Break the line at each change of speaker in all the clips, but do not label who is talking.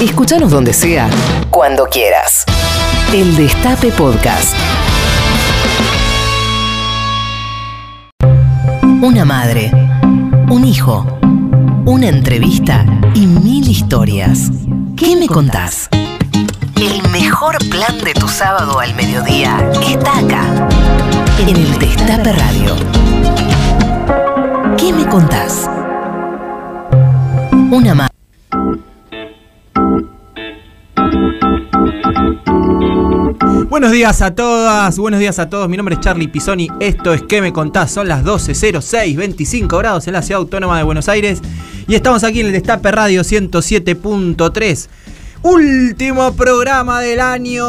Escúchanos donde sea, cuando quieras. El Destape Podcast. Una madre, un hijo, una entrevista y mil historias. ¿Qué me contás? El mejor plan de tu sábado al mediodía está acá, en el Destape Radio. ¿Qué me contás? Una madre.
Buenos días a todas, buenos días a todos. Mi nombre es Charlie Pisoni. Esto es ¿Qué me contás? Son las 12.06, 25 grados en la ciudad autónoma de Buenos Aires. Y estamos aquí en el Destape Radio 107.3. Último programa del año.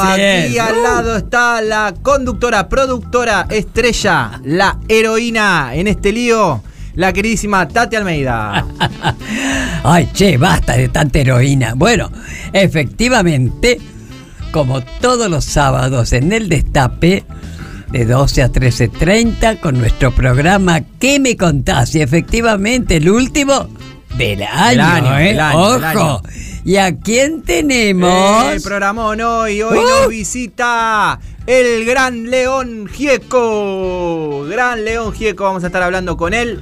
Así
Aquí
es.
al
Uh.
lado está la conductora, productora, estrella, la heroína en este lío, la queridísima Tati Almeida.
Ay, che, basta de tanta heroína. Bueno, efectivamente, como todos los sábados en el Destape, de 12 a 13.30, con nuestro programa ¿Qué me contás? Y efectivamente, el último del año,
año,
¿eh?
del año,
Ojo. ¿Y a quién tenemos?
El programón hoy, hoy
Uh.
nos visita el gran León Gieco. Gran León Gieco, vamos a estar hablando con él.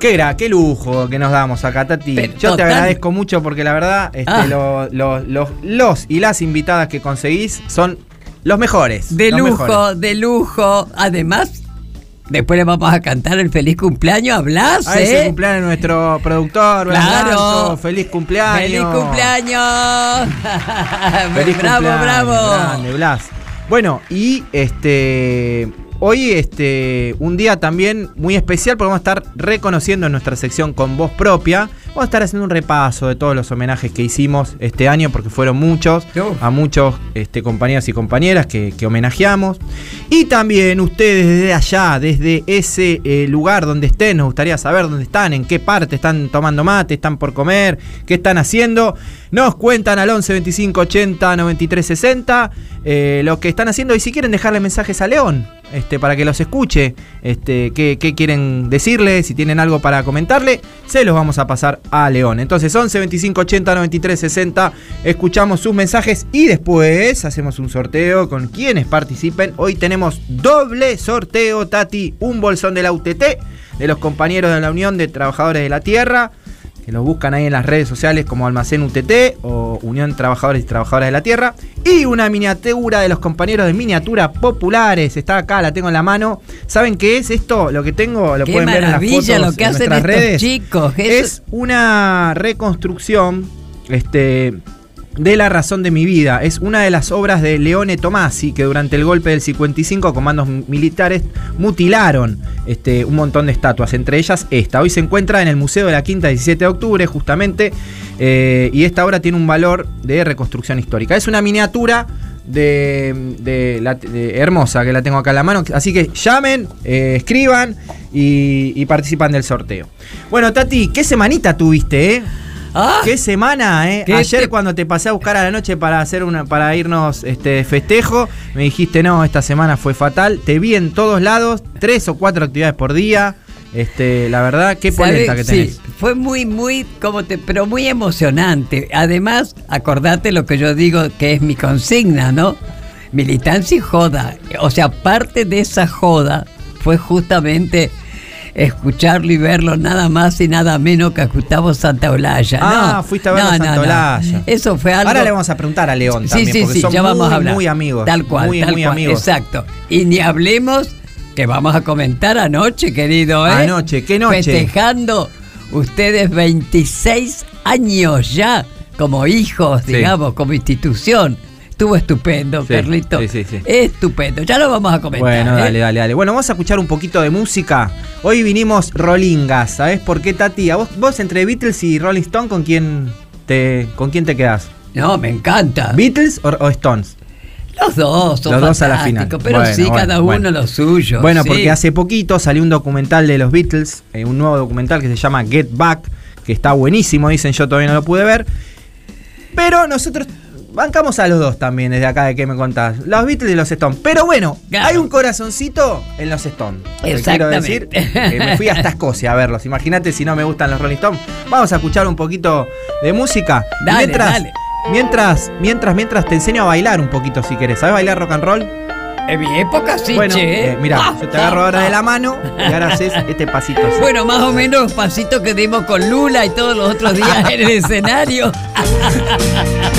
Qué, gra, qué lujo que nos damos acá, Tati.
Pero
Yo te agradezco mucho porque la verdad, este,
Ah.
lo- lo- los, los y las invitadas que conseguís son los mejores.
De
los
lujo,
mejores.
de lujo. Además, después le vamos a cantar el feliz cumpleaños a Blas,
A ese
¿eh?
cumpleaños nuestro productor,
Claro.
Feliz cumpleaños.
¡Feliz cumpleaños!
Feliz
¡Bravo,
cumpleaños,
bravo!
grande, Blas. Bueno, y este. Hoy, este, un día también muy especial porque vamos a estar reconociendo en nuestra sección con voz propia. Vamos a estar haciendo un repaso de todos los homenajes que hicimos este año, porque fueron muchos, a muchos este, compañeros y compañeras que, que homenajeamos. Y también ustedes desde allá, desde ese eh, lugar donde estén, nos gustaría saber dónde están, en qué parte están tomando mate, están por comer, qué están haciendo. Nos cuentan al 11 25 80 93 60 eh, lo que están haciendo y si quieren dejarle mensajes a León este, para que los escuche, este, qué, qué quieren decirle, si tienen algo para comentarle, se los vamos a pasar a León. Entonces 11 25 80 93 60 escuchamos sus mensajes y después hacemos un sorteo con quienes participen. Hoy tenemos doble sorteo, Tati, un bolsón de la UTT, de los compañeros de la Unión de Trabajadores de la Tierra que los buscan ahí en las redes sociales como Almacén UTT o Unión Trabajadores y Trabajadoras de la Tierra. Y una miniatura de los compañeros de Miniatura Populares. Está acá, la tengo en la mano. ¿Saben qué es esto? Lo que tengo, lo
Qué
pueden ver en las fotos
lo que
en
hacen
nuestras
estos
redes.
chicos. Eso-
Es una reconstrucción este, de La razón de mi vida. Es una de las obras de Leone Tomasi que durante el golpe del 55 comandos militares mutilaron este, un montón de estatuas, entre ellas esta. Hoy se encuentra en el Museo de la Quinta 17 de octubre justamente eh, y esta obra tiene un valor de reconstrucción histórica. Es una miniatura de, de hermosa que la tengo acá en la mano. Así que llamen, eh, escriban y, y participan del sorteo. Bueno, Tati, ¿qué semanita tuviste, eh?
Ah,
Qué semana, eh.
¿Qué
Ayer
te-
cuando te pasé a buscar a la noche para hacer una, para irnos este festejo, me dijiste no, esta semana fue fatal. Te vi en todos lados, tres o cuatro actividades por día. Este, la verdad, qué polenta que tenés.
Sí, fue muy, muy, como te, pero muy emocionante. Además, acordate lo que yo digo que es mi consigna, ¿no? Militancia y joda. O sea, parte de esa joda fue justamente escucharlo y verlo nada más y nada menos que a Gustavo Santaolalla.
Ah,
No,
fuiste a verlo
no,
a
no, no.
Santaolalla.
Eso fue algo.
Ahora le vamos a preguntar a León
Sí,
también,
sí,
porque
sí,
son
ya vamos a hablar.
muy amigos.
Tal cual,
muy,
tal
muy
cual,
amigos.
Exacto. Y ni hablemos que vamos a comentar anoche, querido, ¿eh?
Anoche, ¿qué noche?
Festejando ustedes 26 años ya como hijos,
Sí.
digamos, como institución. Estuvo estupendo,
Sí,
Carlito.
sí, sí, sí.
Estupendo. Ya lo vamos a comentar.
Bueno,
¿eh?
dale, dale, dale. Bueno, vamos a escuchar un poquito de música. Hoy vinimos rolingas, ¿sabes por qué, Tati? ¿A vos, vos entre Beatles y Rolling Stone, ¿con quién te, con quién te quedás?
No, me encanta.
¿Beatles o, o Stones?
Los dos son
Los dos a la final.
Pero
Bueno,
sí,
bueno,
cada uno
bueno.
lo suyo.
Bueno,
sí.
porque hace poquito salió un documental de los Beatles, eh, un nuevo documental que se llama Get Back, que está buenísimo, dicen, yo todavía no lo pude ver. Pero nosotros bancamos a los dos también desde acá de que me contás. Los Beatles y los Stones. Pero bueno,
Claro.
hay un corazoncito en los Stones. Te Quiero decir,
Exactamente.
que me fui hasta Escocia a verlos. Imagínate si no me gustan los Rolling Stones. Vamos a escuchar un poquito de música.
Dale,
mientras,
dale.
mientras, mientras, mientras te enseño a bailar un poquito si querés. ¿Sabes bailar rock and roll?
En mi época sí,
bueno,
che.
eh, mira,
Ah,
yo te agarro
ah,
ahora de
ah.
la mano y ahora haces este pasito.
Bueno, más o menos los pasitos que dimos con Lula y todos los otros días en el escenario.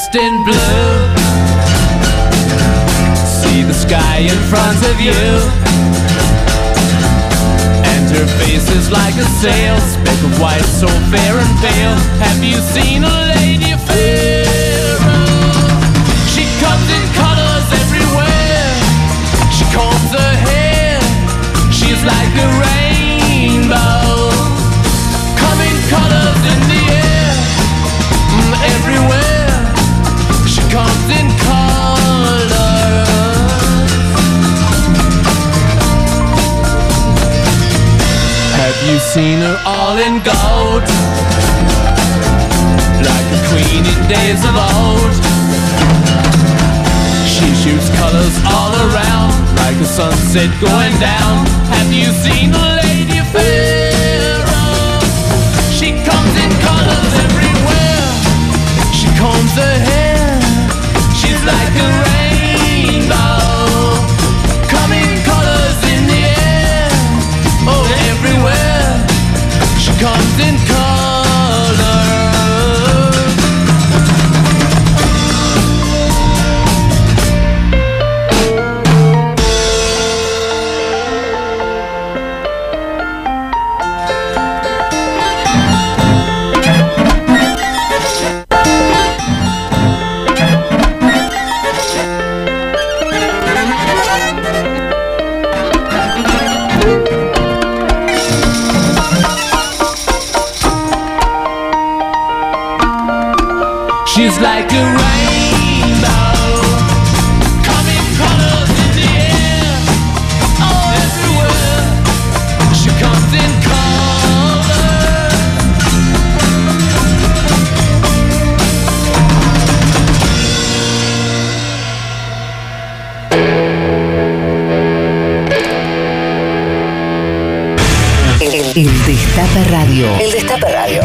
dressed in blue? Sunset going down. Have you seen a lady pharaoh? She comes in colors everywhere. She combs her hair. She's like a rainbow. Coming colors in the air. Oh, everywhere. She comes in colors.
Destape Radio. El Destape Radio.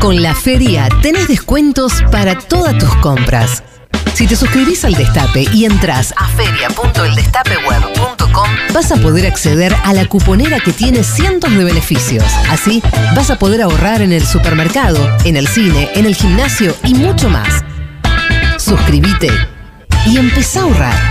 Con la feria tenés descuentos para todas tus compras. Si te suscribís al Destape y entras a feria.eldestapeweb.com, vas a poder acceder a la cuponera que tiene cientos de beneficios. Así, vas a poder ahorrar en el supermercado, en el cine, en el gimnasio y mucho más. Suscríbete y empezá a ahorrar.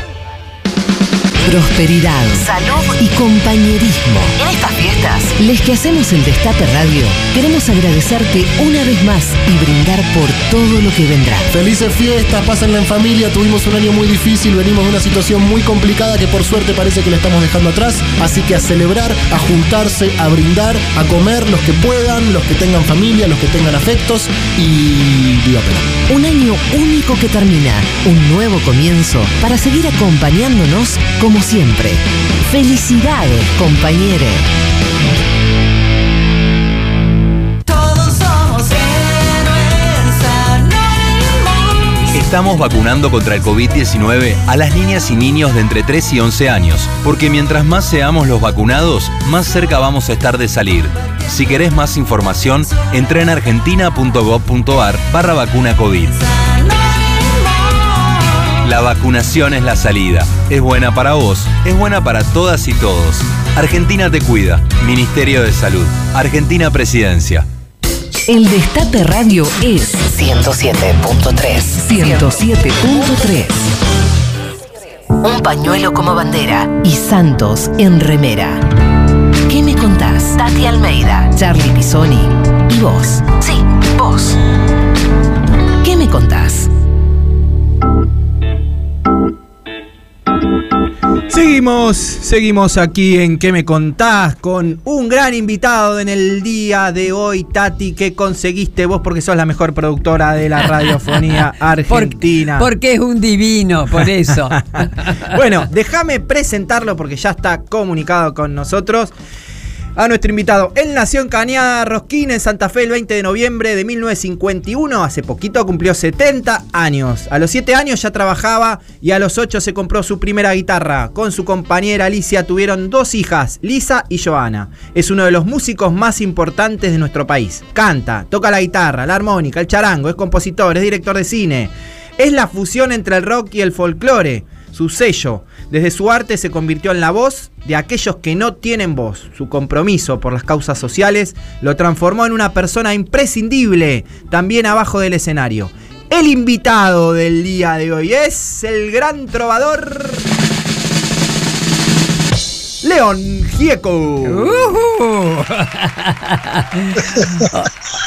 Prosperidad, salud y compañerismo. En estas fiestas, les que hacemos el Destape Radio, queremos agradecerte una vez más y brindar por todo lo que vendrá.
Felices fiestas, pásenla en familia, tuvimos un año muy difícil, venimos de una situación muy complicada que por suerte parece que la estamos dejando atrás, así que a celebrar, a juntarse, a brindar, a comer los que puedan, los que tengan familia, los que tengan afectos y viva Perú.
Un año único que termina, un nuevo comienzo para seguir acompañándonos como siempre. Felicidades,
anónimos.
Estamos vacunando contra el COVID-19 a las niñas y niños de entre 3 y 11 años, porque mientras más seamos los vacunados, más cerca vamos a estar de salir. Si querés más información, entra en argentina.gov.ar barra vacuna COVID. La vacunación es la salida. Es buena para vos, es buena para todas y todos. Argentina te cuida. Ministerio de Salud. Argentina Presidencia.
El Destape Radio es 107.3. 107.3. Un pañuelo como bandera y Santos en remera. ¿Qué me contás? Tati Almeida, Charlie Pisoni y vos. Sí, vos. ¿Qué me contás?
Seguimos, seguimos aquí en ¿Qué me contás? Con un gran invitado en el día de hoy, Tati, que conseguiste vos porque sos la mejor productora de la radiofonía argentina.
Por- porque es un divino, por eso.
bueno, déjame presentarlo porque ya está comunicado con nosotros. A nuestro invitado. Él nació en Cañada Rosquín, en Santa Fe, el 20 de noviembre de 1951. Hace poquito cumplió 70 años. A los 7 años ya trabajaba y a los 8 se compró su primera guitarra. Con su compañera Alicia tuvieron dos hijas, Lisa y Joana. Es uno de los músicos más importantes de nuestro país. Canta, toca la guitarra, la armónica, el charango, es compositor, es director de cine. Es la fusión entre el rock y el folclore su sello. Desde su arte se convirtió en la voz de aquellos que no tienen voz. Su compromiso por las causas sociales lo transformó en una persona imprescindible, también abajo del escenario. El invitado del día de hoy es el gran trovador León Gieco.
Ujú.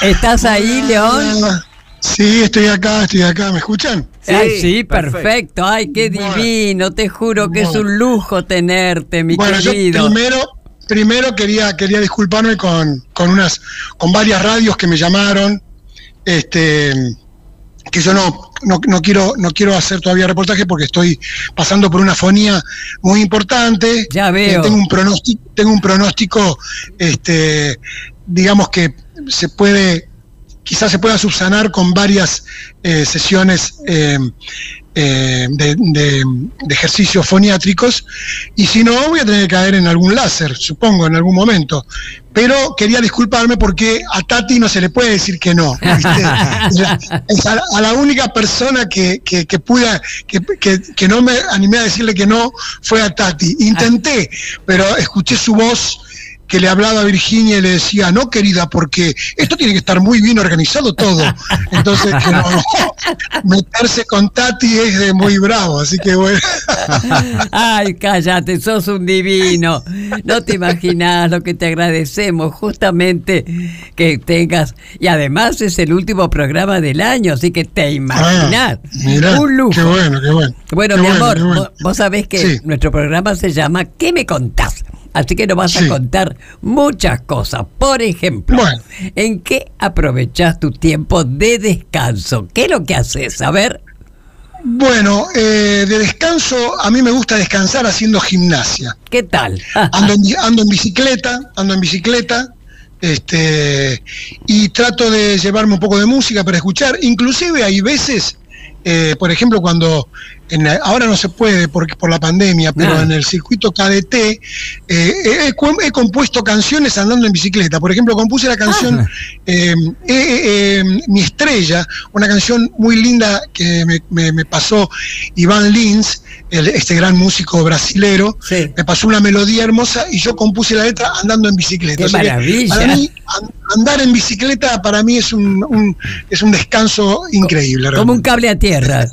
¿Estás ahí, León?
Sí, estoy acá, estoy acá. ¿Me escuchan?
Ay, sí,
perfecto.
perfecto. Ay, qué
Bueno.
divino. Te juro que es un lujo tenerte, mi
bueno, yo
querido.
primero, primero quería, quería disculparme con, con unas, con varias radios que me llamaron. Este que yo no, no, no quiero, no quiero hacer todavía reportaje porque estoy pasando por una fonía muy importante.
Ya veo.
Eh, tengo un pronóstico, tengo un pronóstico, este, digamos que se puede, quizás se pueda subsanar con varias eh, sesiones eh, eh, de, de- de ejercicios foniátricos, y si no, voy a tener que caer en algún láser, supongo, en algún momento. Pero quería disculparme porque a Tati no se le puede decir que no. a, la- a la única persona que, que, que pude, que, que- que no me animé a decirle que no fue a Tati. Intenté, pero escuché su voz que le hablaba a Virginia y le decía, no querida, porque esto tiene que estar muy bien organizado todo. Entonces, que no, meterse con Tati es de muy bravo, así que bueno.
Ay, cállate, sos un divino. No te imaginas lo que te agradecemos, justamente que tengas. Y además es el último programa del año, así que te imaginas.
Ah, mirá,
un lujo.
Qué bueno, qué bueno.
Bueno,
Qué
mi
bueno,
amor,
bueno.
vos, vos sabés que
Sí.
nuestro programa se llama ¿Qué me contás? Así que nos vas
Sí.
a contar muchas cosas. Por ejemplo,
Bueno.
¿en qué aprovechás tu tiempo de descanso? ¿Qué es lo que haces? A ver.
Bueno, eh, de descanso, a mí me gusta descansar haciendo gimnasia.
¿Qué tal?
Ando en, bi- ando en bicicleta, ando en bicicleta, este, y trato de llevarme un poco de música para escuchar. Inclusive hay veces, eh, por ejemplo, cuando en ahora no se puede porque por la pandemia, pero en el circuito KDT eh, he, cu- he compuesto canciones andando en bicicleta. Por ejemplo, compuse la canción
Ah.
eh, eh, eh, Mi Estrella, una canción muy linda que me, me- me pasó Iván Lins, el- este gran músico brasilero.
Sí.
Me pasó una melodía hermosa y yo compuse la letra andando en bicicleta.
¡Qué
O sea que
maravilla!
Para mí, an- andar en bicicleta para mí es un, un- es un descanso increíble.
Como un cable a tierra.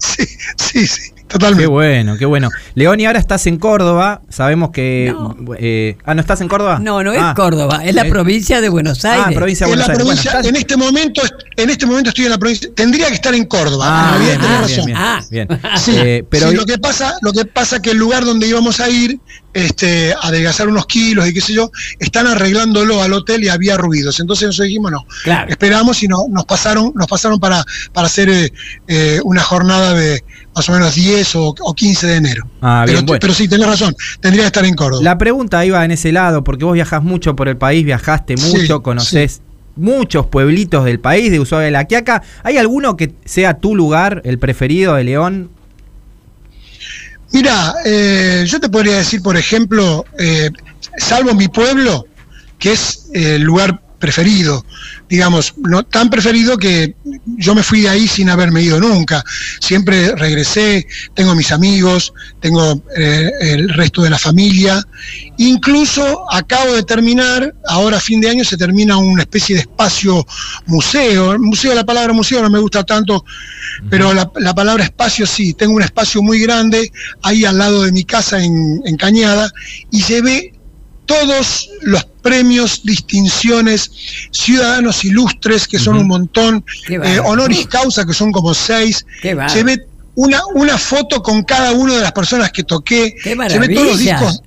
Sí, sí, sí. Totalmente.
Qué bueno, qué bueno. León, y ahora estás en Córdoba. Sabemos que.
No.
eh, ah, ¿no estás en Córdoba?
No, no es
Ah.
Córdoba, es la
Eh,
provincia de Buenos Aires.
Ah, provincia de
en
Buenos
la
Aires.
Provincia, en este momento, en este momento estoy en la provincia. Tendría que estar en Córdoba.
Ah,
en
bien,
razón.
bien,
Ah.
bien.
Sí,
Eh, pero
sí, lo que pasa, lo que pasa que el lugar donde íbamos a ir, este, a adelgazar unos kilos y qué sé yo, están arreglándolo al hotel y había ruidos. Entonces nosotros dijimos no,
Claro.
esperamos y no, nos pasaron, nos pasaron para, para hacer eh, eh, una jornada de más o menos 10 o, o 15 de enero.
Ah, bien,
pero,
bueno.
pero sí, tenés razón, tendría que estar en Córdoba.
La pregunta iba en ese lado, porque vos viajás mucho por el país, viajaste
Sí,
mucho, conocés muchos pueblitos del país, de Ushuaia de la Quiaca. ¿Hay alguno que sea tu lugar, el preferido de León?
Mira, eh, yo te podría decir, por ejemplo, eh, salvo mi pueblo, que es el lugar preferido, digamos, no tan preferido que yo me fui de ahí sin haberme ido nunca. Siempre regresé, tengo mis amigos, tengo eh, el resto de la familia. Incluso acabo de terminar, ahora a fin de año se termina una especie de espacio museo. Museo, la palabra museo no me gusta tanto, pero la, la palabra espacio sí. Tengo un espacio muy grande ahí al lado de mi casa en, en Cañada y se ve todos los premios, distinciones, ciudadanos ilustres, que son un montón, eh, honoris causa, que son como seis. Se ve una, una foto con cada una de las personas que toqué.
Qué
Se ve todos los discos.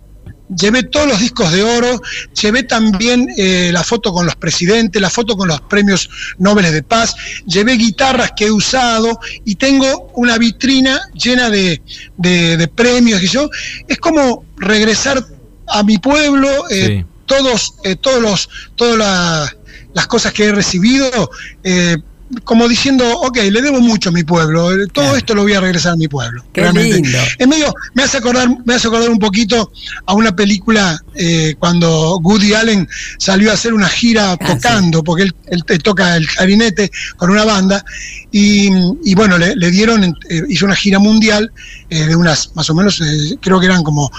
Llevé todos los discos de oro, llevé también eh, la foto con los presidentes, la foto con los premios Nobel de Paz, llevé guitarras que he usado y tengo una vitrina llena de, de- de premios y yo. Es como regresar a mi pueblo, eh,
Sí.
Todos, eh, todos los, todas la- las cosas que he recibido, eh, como diciendo, ok, le debo mucho a mi pueblo, eh, todo
Claro.
esto lo voy a regresar a mi pueblo.
Qué
realmente.
lindo.
En medio, me hace acordar, me hace acordar un poquito a una película eh, cuando Woody Allen salió a hacer una gira
Ah,
tocando, porque él, toca el clarinete con una banda, y, y bueno, le, le dieron, eh, hizo una gira mundial eh, de unas, más o menos, creo que eran como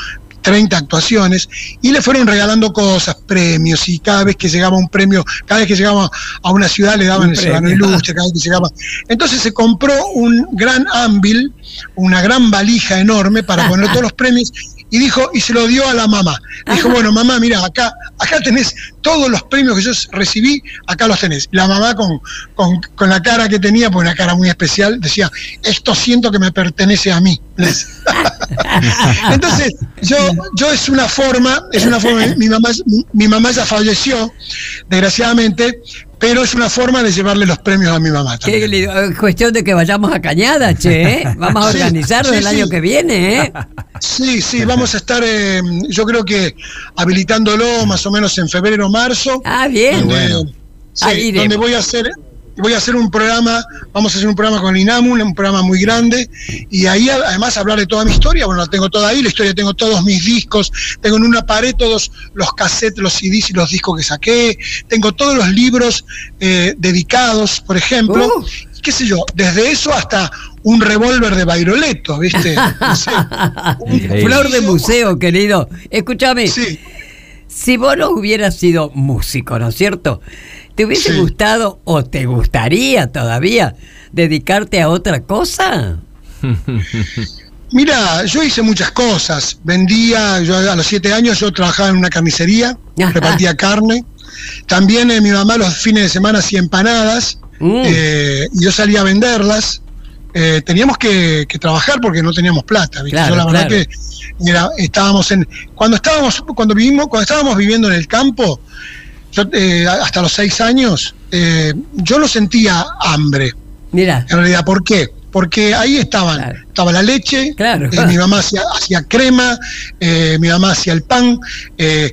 30 actuaciones y le fueron regalando cosas, premios y cada vez que llegaba un premio, cada vez que llegaba a una ciudad le daban
Un
el ciudadano ilustre, cada vez que llegaba. Entonces se compró un gran ámbil, una gran valija enorme para poner todos los premios y dijo y se lo dio a la mamá. Dijo, bueno, mamá, mira, acá acá tenés todos los premios que yo recibí, acá los tenés. La mamá con, con, con la cara que tenía, pues una cara muy especial, decía, esto siento que me pertenece a mí. Entonces, yo, yo es una forma, es una forma, mi mamá, mi, mamá ya falleció, desgraciadamente, pero es una forma de llevarle los premios a mi mamá.
Qué
también.
Es cuestión de que vayamos a Cañada, che. ¿eh? Vamos a organizarlo
sí,
el
sí.
año que viene, ¿eh?
Sí, sí, vamos a estar, eh, yo creo que habilitándolo más o menos en febrero o marzo.
Ah, bien.
donde,
Bueno.
sí,
Ahí iremos.
donde voy a hacer voy a hacer un programa, vamos a hacer un programa con INAMU, un programa muy grande, y ahí además hablar de toda mi historia, bueno, la tengo toda ahí, la historia tengo todos mis discos, tengo en una pared todos los cassettes, los CDs y los discos que saqué, tengo todos los libros eh, dedicados, por ejemplo,
Uh.
qué sé yo, desde eso hasta un revólver de Bairoleto, ¿viste? No sé. Un.
Flor de museo, querido. Escúchame,
Sí.
si vos no hubieras sido músico, ¿no es cierto? ¿Te hubiese
Sí.
gustado o te gustaría todavía dedicarte a otra cosa?
Mira, yo hice muchas cosas. Vendía, yo a los siete años yo trabajaba en una carnicería,
Ajá.
repartía carne. También eh, mi mamá los fines de semana hacía empanadas
Mm.
eh, y yo salía a venderlas. Eh, teníamos que, que trabajar porque no teníamos plata. ¿viste?
Claro,
yo la verdad
claro.
que era- estábamos en cuando estábamos cuando vivimos cuando estábamos viviendo en el campo. Yo, eh, hasta los seis años eh, yo no sentía hambre.
Mira,
En realidad, ¿por qué? Porque ahí estaban,
Claro.
estaba la leche,
Claro.
eh, mi mamá hacía, hacía crema, eh, mi mamá hacía el pan, eh,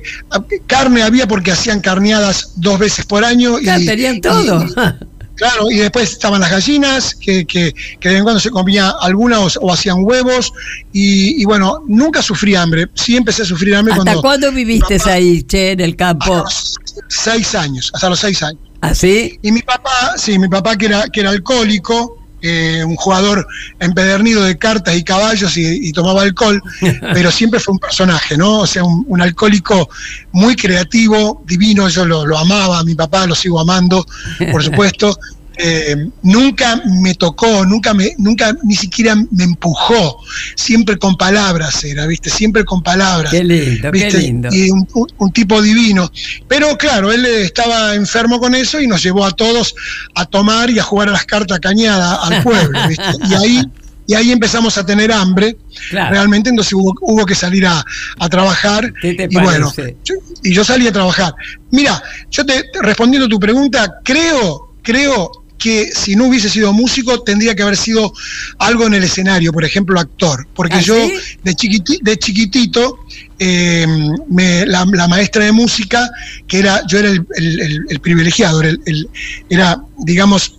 carne había porque hacían carneadas dos veces por año.
ya tenían todo.
y- claro, y después estaban las gallinas, que, que, que de vez en cuando se comía alguna o, o hacían huevos, y, y bueno, nunca sufrí hambre, sí empecé a sufrir hambre
¿Hasta
cuando...
cuándo viviste
papá-
ahí, che, en el
Hasta
campo?
los seis años, hasta los seis años.
¿Así?
Y mi papá, sí, mi papá que era, que era alcohólico, eh, un jugador empedernido de cartas y caballos y, y tomaba alcohol, pero siempre fue un personaje, ¿no? O sea, un, un alcohólico muy creativo, divino, yo lo, lo amaba, mi papá lo sigo amando, por supuesto. eh, nunca me tocó, nunca me, nunca ni siquiera me empujó, siempre con palabras era, viste, siempre con palabras.
Qué lindo, qué lindo.
Y un, un- un tipo divino. Pero claro, él eh, estaba enfermo con eso y nos llevó a todos a tomar y a jugar a las cartas cañadas al pueblo, ¿viste? Y ahí, y ahí empezamos a tener hambre,
Claro.
realmente, entonces hubo, hubo que salir a, a trabajar.
¿Qué te
y bueno, yo- y yo salí a trabajar. Mira, yo te te- respondiendo a tu pregunta, creo, creo que si no hubiese sido músico tendría que haber sido algo en el escenario, por ejemplo, actor, porque
¿Ah,
yo
sí?
de, chiquiti- de chiquitito eh, me- la, la maestra de música, que era, yo era el, el- el- el privilegiado, era, el- el- era, digamos,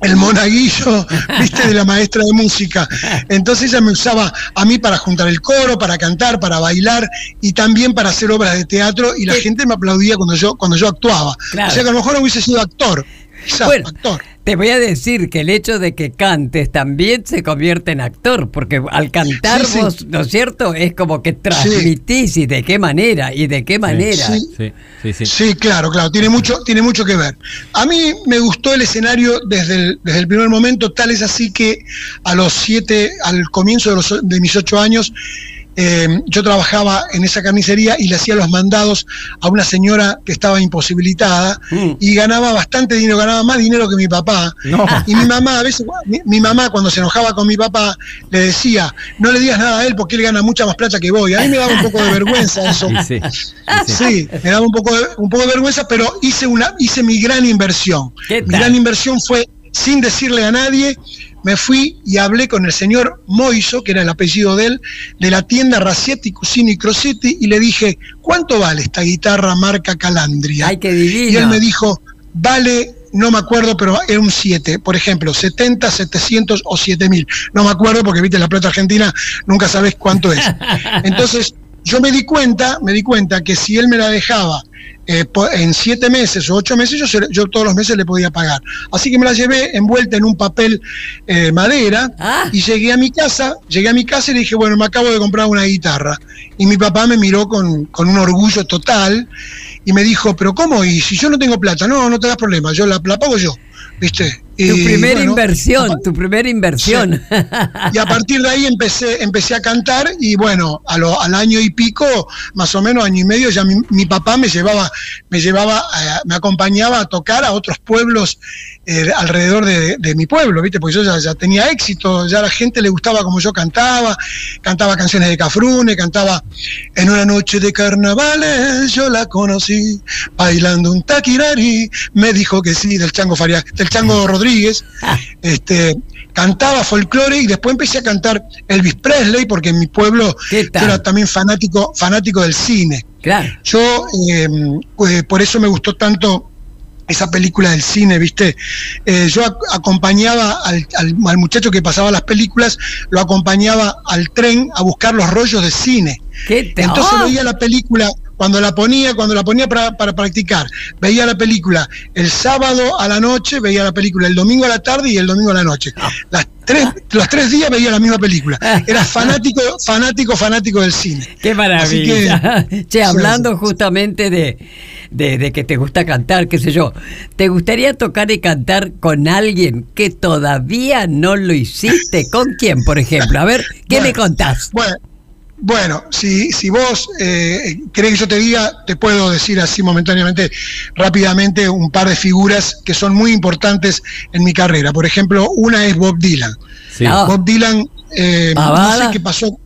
el monaguillo, viste, de la maestra de música. Entonces ella me usaba a mí para juntar el coro, para cantar, para bailar y también para hacer obras de teatro y la gente me aplaudía cuando yo, cuando yo actuaba.
Claro.
O sea que a lo mejor hubiese sido actor.
Bueno,
actor.
te voy a decir que el hecho de que cantes también se convierte en actor, porque al cantar
Sí, sí.
vos, ¿no es cierto? Es como que transmitís y de qué manera, y de qué manera.
Sí.
Sí, sí, sí.
Sí, claro, claro, tiene mucho, tiene mucho que ver. A mí me gustó el escenario desde el, desde el primer momento, tal es así que a los siete, al comienzo de, los- de mis ocho años, eh, yo trabajaba en esa carnicería y le hacía los mandados a una señora que estaba imposibilitada
Mm.
y ganaba bastante dinero, ganaba más dinero que mi papá.
No.
Y mi mamá, a veces, mi, mi mamá cuando se enojaba con mi papá, le decía, no le digas nada a él porque él gana mucha más plata que vos. Y a mí me daba un poco de vergüenza eso.
Sí, y sí.
Sí, me daba un poco de, un poco de vergüenza, pero hice una hice mi gran inversión.
¿Qué
Mi gran inversión fue sin decirle a nadie, me fui y hablé con el señor Moiso, que era el apellido de él, de la tienda Racietti, Cusini y Crocetti, y le dije, ¿cuánto vale esta guitarra marca Calandria?
Ay, qué divino.
Y él me dijo, vale, no me acuerdo, pero era un 7, por ejemplo, 70, 700 o 7000. No me acuerdo porque, viste, la plata argentina nunca sabes cuánto es. Entonces, yo me di cuenta, me di cuenta que si él me la dejaba eh, en siete meses o ocho meses, yo, se- yo todos los meses le podía pagar. Así que me la llevé envuelta en un papel eh, madera
Ah.
y llegué a mi casa, llegué a mi casa y le dije, bueno, me acabo de comprar una guitarra. Y mi papá me miró con, con un orgullo total y me dijo, pero ¿cómo? Y si yo no tengo plata, no, no te das problema, yo la, la pago yo, ¿viste?
Tu
Y,
primera
bueno,
inversión, tu primera inversión.
y a partir de ahí empecé, empecé a cantar y bueno, a lo- al año y pico, más o menos año y medio, ya mi, mi papá me llevaba, me llevaba, eh, me acompañaba a tocar a otros pueblos eh, alrededor de, de mi pueblo, ¿viste? Porque yo ya, ya tenía éxito, ya a la gente le gustaba como yo cantaba, cantaba canciones de Cafrune, cantaba en una noche de carnavales, yo la conocí, bailando un taquirari, me dijo que sí, del Chango Faria, del Chango Rodríguez, este, cantaba folclore y después empecé a cantar Elvis Presley, porque en mi pueblo era también fanático, fanático del cine.
claro.
Yo, eh, eh, por eso me gustó tanto esa película del cine, ¿viste? Eh, yo ac- acompañaba al, al- al muchacho que pasaba las películas, lo acompañaba al tren a buscar los rollos de cine.
¿Qué
Entonces
¡Ah!
veía la película, cuando la ponía, cuando la ponía para, para practicar, veía la película el sábado a la noche, veía la película el domingo a la tarde y el domingo a la noche.
Ah.
Las tres, los tres días veía la misma película. Era fanático, fanático, fanático del cine.
Qué
Así que-
maravilla. che, hablando justamente de, de, de que te gusta cantar, qué sé yo, ¿te gustaría tocar y cantar con alguien que todavía no lo hiciste? ¿Con quién, por ejemplo? A ver, ¿qué
Bueno,
me contás?
Bueno, bueno si, si vos eh, querés que yo te diga, te puedo decir así momentáneamente, rápidamente, un par de figuras que son muy importantes en mi carrera. Por ejemplo, una es Bob Dylan.
Sí.
Ah.
Bob Dylan, eh, no sé qué pasó.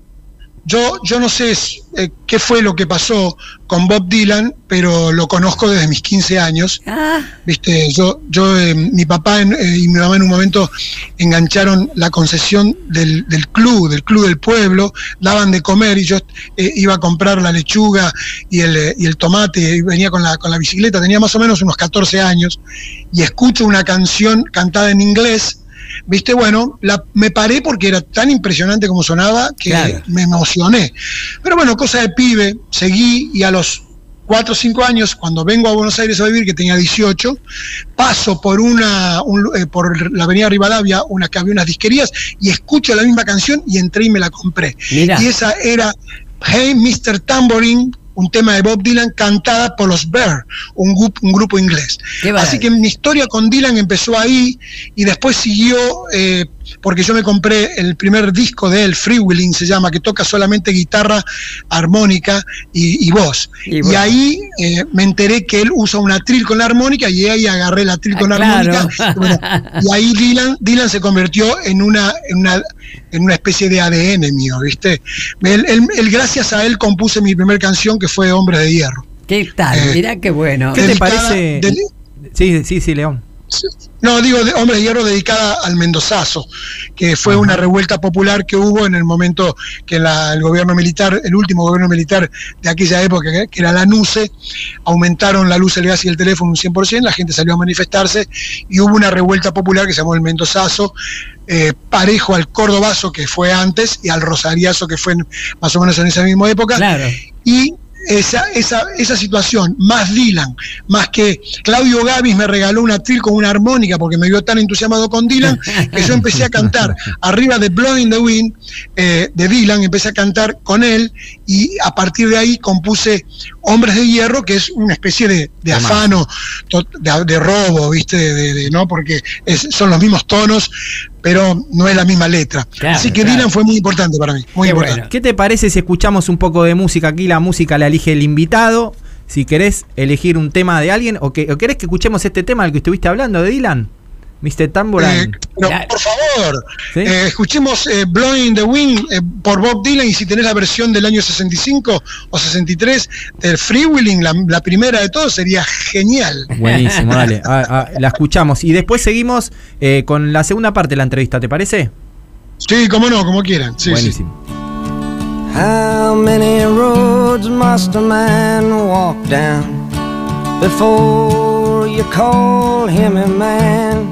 Yo, yo no sé eh, qué fue lo que pasó con Bob Dylan, pero lo conozco desde mis 15 años.
Ah,
Viste, yo, yo eh, mi papá en- eh, y mi mamá en un momento engancharon la concesión del, del club, del club del pueblo, daban de comer y yo eh, iba a comprar la lechuga y el, y el tomate, y venía con la, con la bicicleta, tenía más o menos unos 14 años, y escucho una canción cantada en inglés. Viste, bueno, la, me paré porque era tan impresionante como sonaba que
Claro.
me emocioné. Pero bueno, cosa de pibe, seguí y a los cuatro o cinco años, cuando vengo a Buenos Aires a vivir, que tenía 18, paso por una un- eh, por la avenida Rivadavia, una que había unas disquerías, y escucho la misma canción y entré y me la compré.
Mira.
Y esa era Hey Mr. Tambourine un tema de Bob Dylan cantada por los Bear, un, grup- un grupo inglés. Así que mi historia con Dylan empezó ahí y después siguió eh, porque yo me compré el primer disco de él, Freewheeling se llama, que toca solamente guitarra, armónica y, y voz.
Y
ahí eh, me enteré que él usa un atril con la armónica y ahí agarré el atril
Ah,
con la
claro.
armónica. Y, bueno, y ahí Dylan, Dylan se convirtió en una, en una en una especie de ADN mío, ¿viste? Él, él- él, gracias a él compuse mi primer canción que fue Hombres de Hierro.
¿Qué tal?
Eh,
Mira qué bueno.
¿Qué te parece?
del-
Sí, sí, sí, León.
No, digo, de Hombres de Hierro dedicada al Mendozazo, que fue una revuelta popular que hubo en el momento que la- el gobierno militar, el último gobierno militar de aquella época, que, era la NUCE, aumentaron la luz, el gas y el teléfono un 100%, la gente salió a manifestarse y hubo una revuelta popular que se llamó el Mendozazo, eh, parejo al Cordobazo que fue antes y al Rosariazo que fue en- más o menos en esa misma época.
Claro.
Y esa, esa, esa situación, más Dylan, más que Claudio Gavis me regaló un atril con una armónica porque me vio tan entusiasmado con Dylan, que yo empecé a cantar arriba de Blowing the Wind eh, de Dylan, empecé a cantar con él y a partir de ahí compuse Hombres de Hierro, que es una especie de, de afano, de, de robo, ¿viste? De, de- ¿no? Porque es- son los mismos tonos, pero no es la misma letra.
Claro,
Así que
claro.
Dylan fue muy importante para mí, muy
Qué
importante.
bueno.
¿Qué te parece si escuchamos un poco de música aquí? La música la elige el invitado. Si querés elegir un tema de alguien o, que, o querés que escuchemos este tema del que estuviste hablando de Dylan, Mr.
Eh,
Tambourine.
pero,
Claro.
por favor,
¿Sí?
eh, escuchemos eh, Blowing the Wind eh, por Bob Dylan y si tenés la versión del año 65 o 63 del Freewheeling, la, la primera de todos, sería genial.
Buenísimo, dale. Ah, ah, la escuchamos. Y después seguimos eh, con la segunda parte de la entrevista, ¿te parece?
Sí, cómo no, como quieran. Sí, sí.
Buenísimo.
How many roads must a man walk down before you call him a man?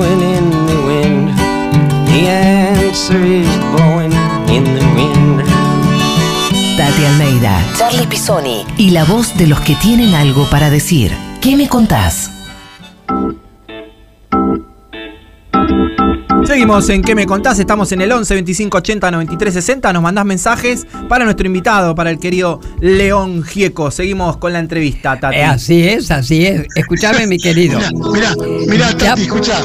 The answer is blowing in the wind.
Tati Almeida, Charlie Pisoni y la voz de los que tienen algo para decir. ¿Qué me contás?
Seguimos en ¿Qué me contás? Estamos en el 11 25 80 93 60. Nos mandás mensajes para nuestro invitado, para el querido León Gieco. Seguimos con la entrevista, Tati.
Eh, así es, así es. Escúchame, mi querido.
Mira, mira,
Ya-
Tati, escucha.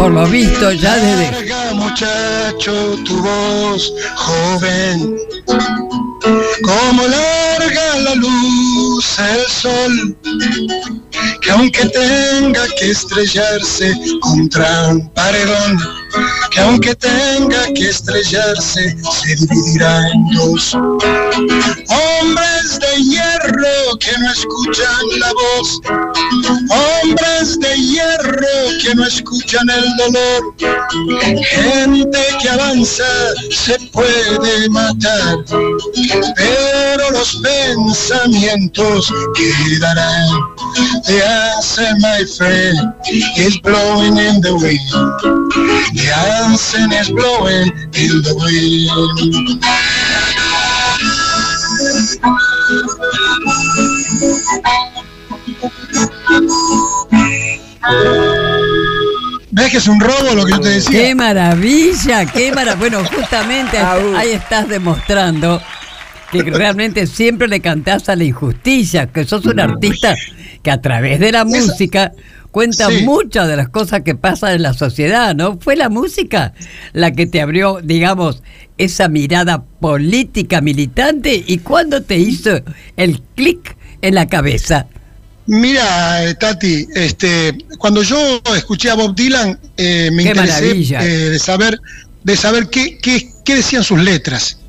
Por lo visto, ya desde.
Larga, muchacho, tu voz joven, como larga la luz el sol, que aunque tenga que estrellarse contra un paredón, que aunque tenga que estrellarse, se dividirá en dos. Hombres de hierro que no escuchan la voz, hombres de hierro que no escuchan el dolor, gente que avanza se puede matar, pero los pensamientos quedarán. The answer, my friend, is blowing in the wind. The answer is blowing in the wind. ¿Ves que es un robo lo que yo te decía?
¡Qué maravilla! ¡Qué maravilla! Bueno, justamente ahí, ahí estás demostrando que realmente siempre le cantás a la injusticia, que sos un artista que a través de la música cuenta
Sí.
muchas de las cosas que pasan en la sociedad, ¿no? Fue la música la que te abrió, digamos, esa mirada política militante y cuándo te hizo el clic en la cabeza.
Mira, eh, Tati, este, cuando yo escuché a Bob Dylan, eh, me
Qué
interesé eh, de saber, de saber qué, qué, qué decían sus letras.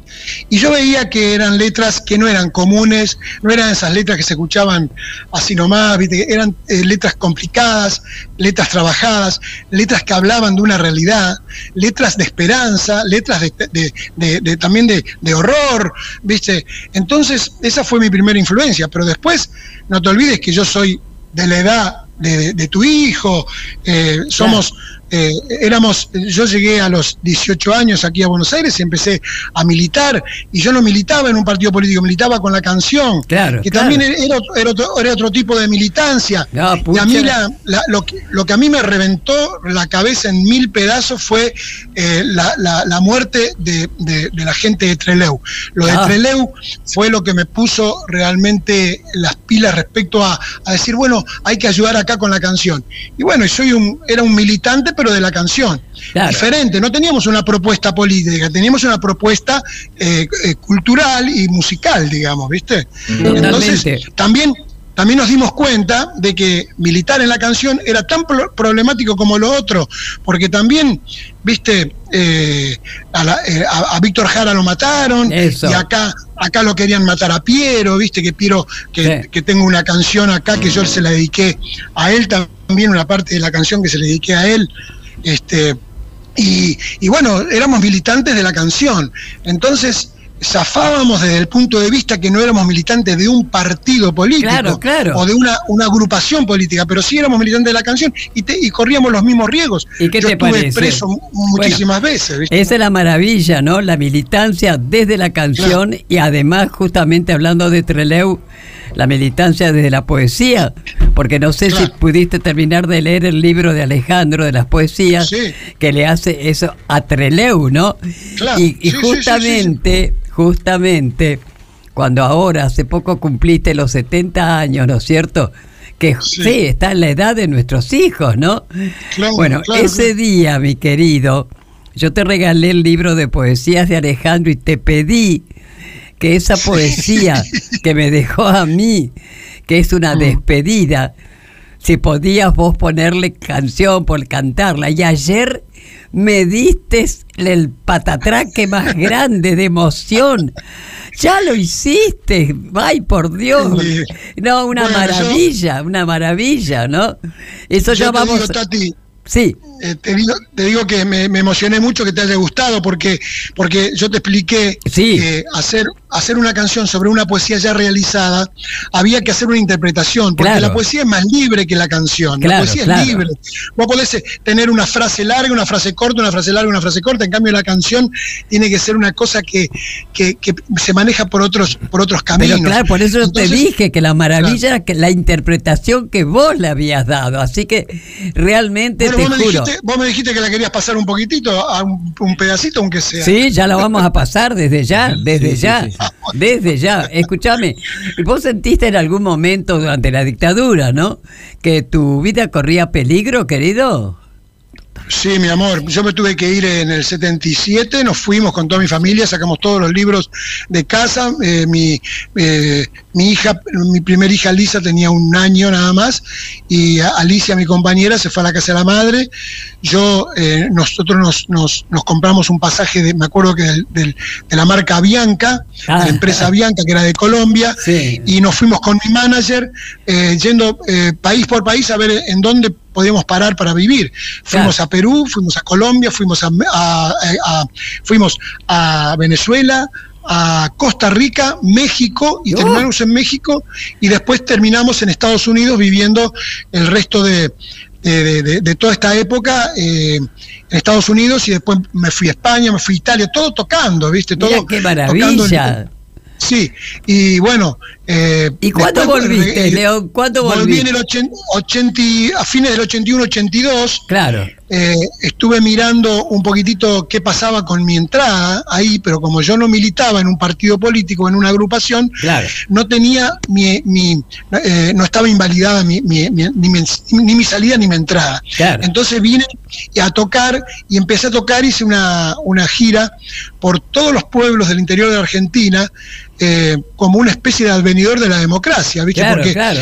Y yo veía que eran letras que no eran comunes, no eran esas letras que se escuchaban así nomás, eran eh, letras complicadas, letras trabajadas, letras que hablaban de una realidad, letras de esperanza, letras de, también de, horror, ¿viste? Entonces, esa fue mi primera influencia, pero después, no te olvides que yo soy de la edad de, de tu hijo, eh, somos, eh, éramos, yo llegué a los 18 años aquí a Buenos Aires y empecé a militar, y yo no militaba en un partido político, militaba con la canción,
Claro,
que
claro.
también era otro, era, otro, era otro tipo de militancia.
No,
y a mí la- la- lo, que, lo que a mí me reventó la cabeza en mil pedazos fue eh, la, la- muerte de, de- de la gente de Treleu. Lo de
Ah.
Treleu fue lo que me puso realmente las pilas respecto a, a decir, bueno, hay que ayudar acá con la canción. Y bueno, soy un, era un militante, pero de la canción.
Claro.
Diferente, no teníamos una propuesta política, teníamos una propuesta eh, eh, cultural y musical, digamos, ¿viste? Entonces, también, también nos dimos cuenta de que militar en la canción era tan pro- problemático como lo otro, porque también, viste, eh, a, la- eh, a- a Víctor Jara lo mataron,
Eso.
y acá, acá lo querían matar a Piero, viste que Piero, que,
Sí.
que tengo una canción acá que yo se la dediqué a él también, una parte de la canción que se le dediqué a él, este, y, y bueno, éramos militantes de la canción. Entonces, zafábamos desde el punto de vista que no éramos militantes de un partido político
Claro, claro.
o de una, una agrupación política, pero sí éramos militantes de la canción y, te- y corríamos los mismos riesgos.
¿Y qué
Yo
te
estuve
parece?
preso mu- muchísimas veces. ¿viste?
Esa es la maravilla, ¿no? La militancia desde la canción y además justamente hablando de Treleu, la militancia desde la poesía, porque no sé si pudiste terminar de leer el libro de Alejandro de las poesías
Sí.
que le hace eso a Treleu, ¿no?
Claro.
Y, y
Sí, sí, sí, sí, sí.
Justamente, cuando ahora hace poco cumpliste los 70 años, ¿no es cierto? Que sí,
Sí.
está en la edad de nuestros hijos, ¿no?
Claro,
bueno,
claro,
ese día, mi querido, yo te regalé el libro de poesías de Alejandro y te pedí que esa poesía que me dejó a mí, que es una despedida, si podías vos ponerle canción por cantarla. Y ayer me diste el patatraque más grande de emoción. Ya lo hiciste, ay por Dios. No, una
Bueno, yo-
maravilla, una maravilla, ¿no? Eso ya vamos.
digo, Tati,
Sí,
eh, te, digo, te digo que me, me emocioné mucho que te haya gustado porque, porque yo te expliqué
Sí.
que hacer, hacer una canción sobre una poesía ya realizada había que hacer una interpretación, porque
Claro.
la poesía es más libre que la canción.
Claro,
la poesía
claro.
es libre. Vos podés eh, tener una frase larga, una frase corta, una frase larga, una frase corta. En cambio, la canción tiene que ser una cosa que, que, que se maneja por otros, por otros caminos.
pero claro, por eso yo te
Entonces,
dije que la maravilla era que la interpretación que vos le habías dado. Así que realmente
Bueno,
te
vos me, dijiste, vos me dijiste que la querías pasar un poquitito, a un, un pedacito, aunque sea.
Sí, ya la vamos a pasar desde ya, desde
sí,
ya,
sí, sí.
desde ya. Escúchame, vos sentiste en algún momento durante la dictadura, ¿no? Que tu vida corría peligro, querido.
Sí, mi amor, yo me tuve que ir en el 77, nos fuimos con toda mi familia, sacamos todos los libros de casa, eh, mi, eh, mi hija, mi primera hija Lisa tenía un año nada más, y Alicia, mi compañera, se fue a la casa de la madre, yo, eh, nosotros nos, nos, nos compramos un pasaje, de, me acuerdo que del- del- de la marca Bianca, de
Ah.
la empresa Bianca, que era de Colombia,
Sí.
y nos fuimos con mi manager yendo país por país a ver en dónde podíamos parar para vivir. Fuimos
Claro.
a Perú, fuimos a Colombia, fuimos a, a- a- fuimos a Venezuela, a Costa Rica, México y
Oh.
terminamos en México y después terminamos en Estados Unidos viviendo el resto de, de- de- toda esta época eh, en Estados Unidos y después me fui a España, me fui a Italia, todo tocando, ¿viste?
Mira
Todo
qué
tocando
maravilla.
Sí, y bueno. eh,
¿Y cuándo volviste,
eh,
León? ¿Cuándo
Volví en
volviste?
el 80, 80 y- a fines del 81-82.
Claro.
Eh, estuve mirando un poquitito qué pasaba con mi entrada ahí, pero como yo no militaba en un partido político, en una agrupación,
Claro.
no tenía mi, mi- eh, no estaba invalidada mi, mi- mi- ni, mi, ni mi salida ni mi entrada.
Claro.
Entonces vine a tocar y empecé a tocar, hice una, una gira por todos los pueblos del interior de Argentina, eh, como una especie de advenidor de la democracia, ¿viste?
Claro,
Porque
claro.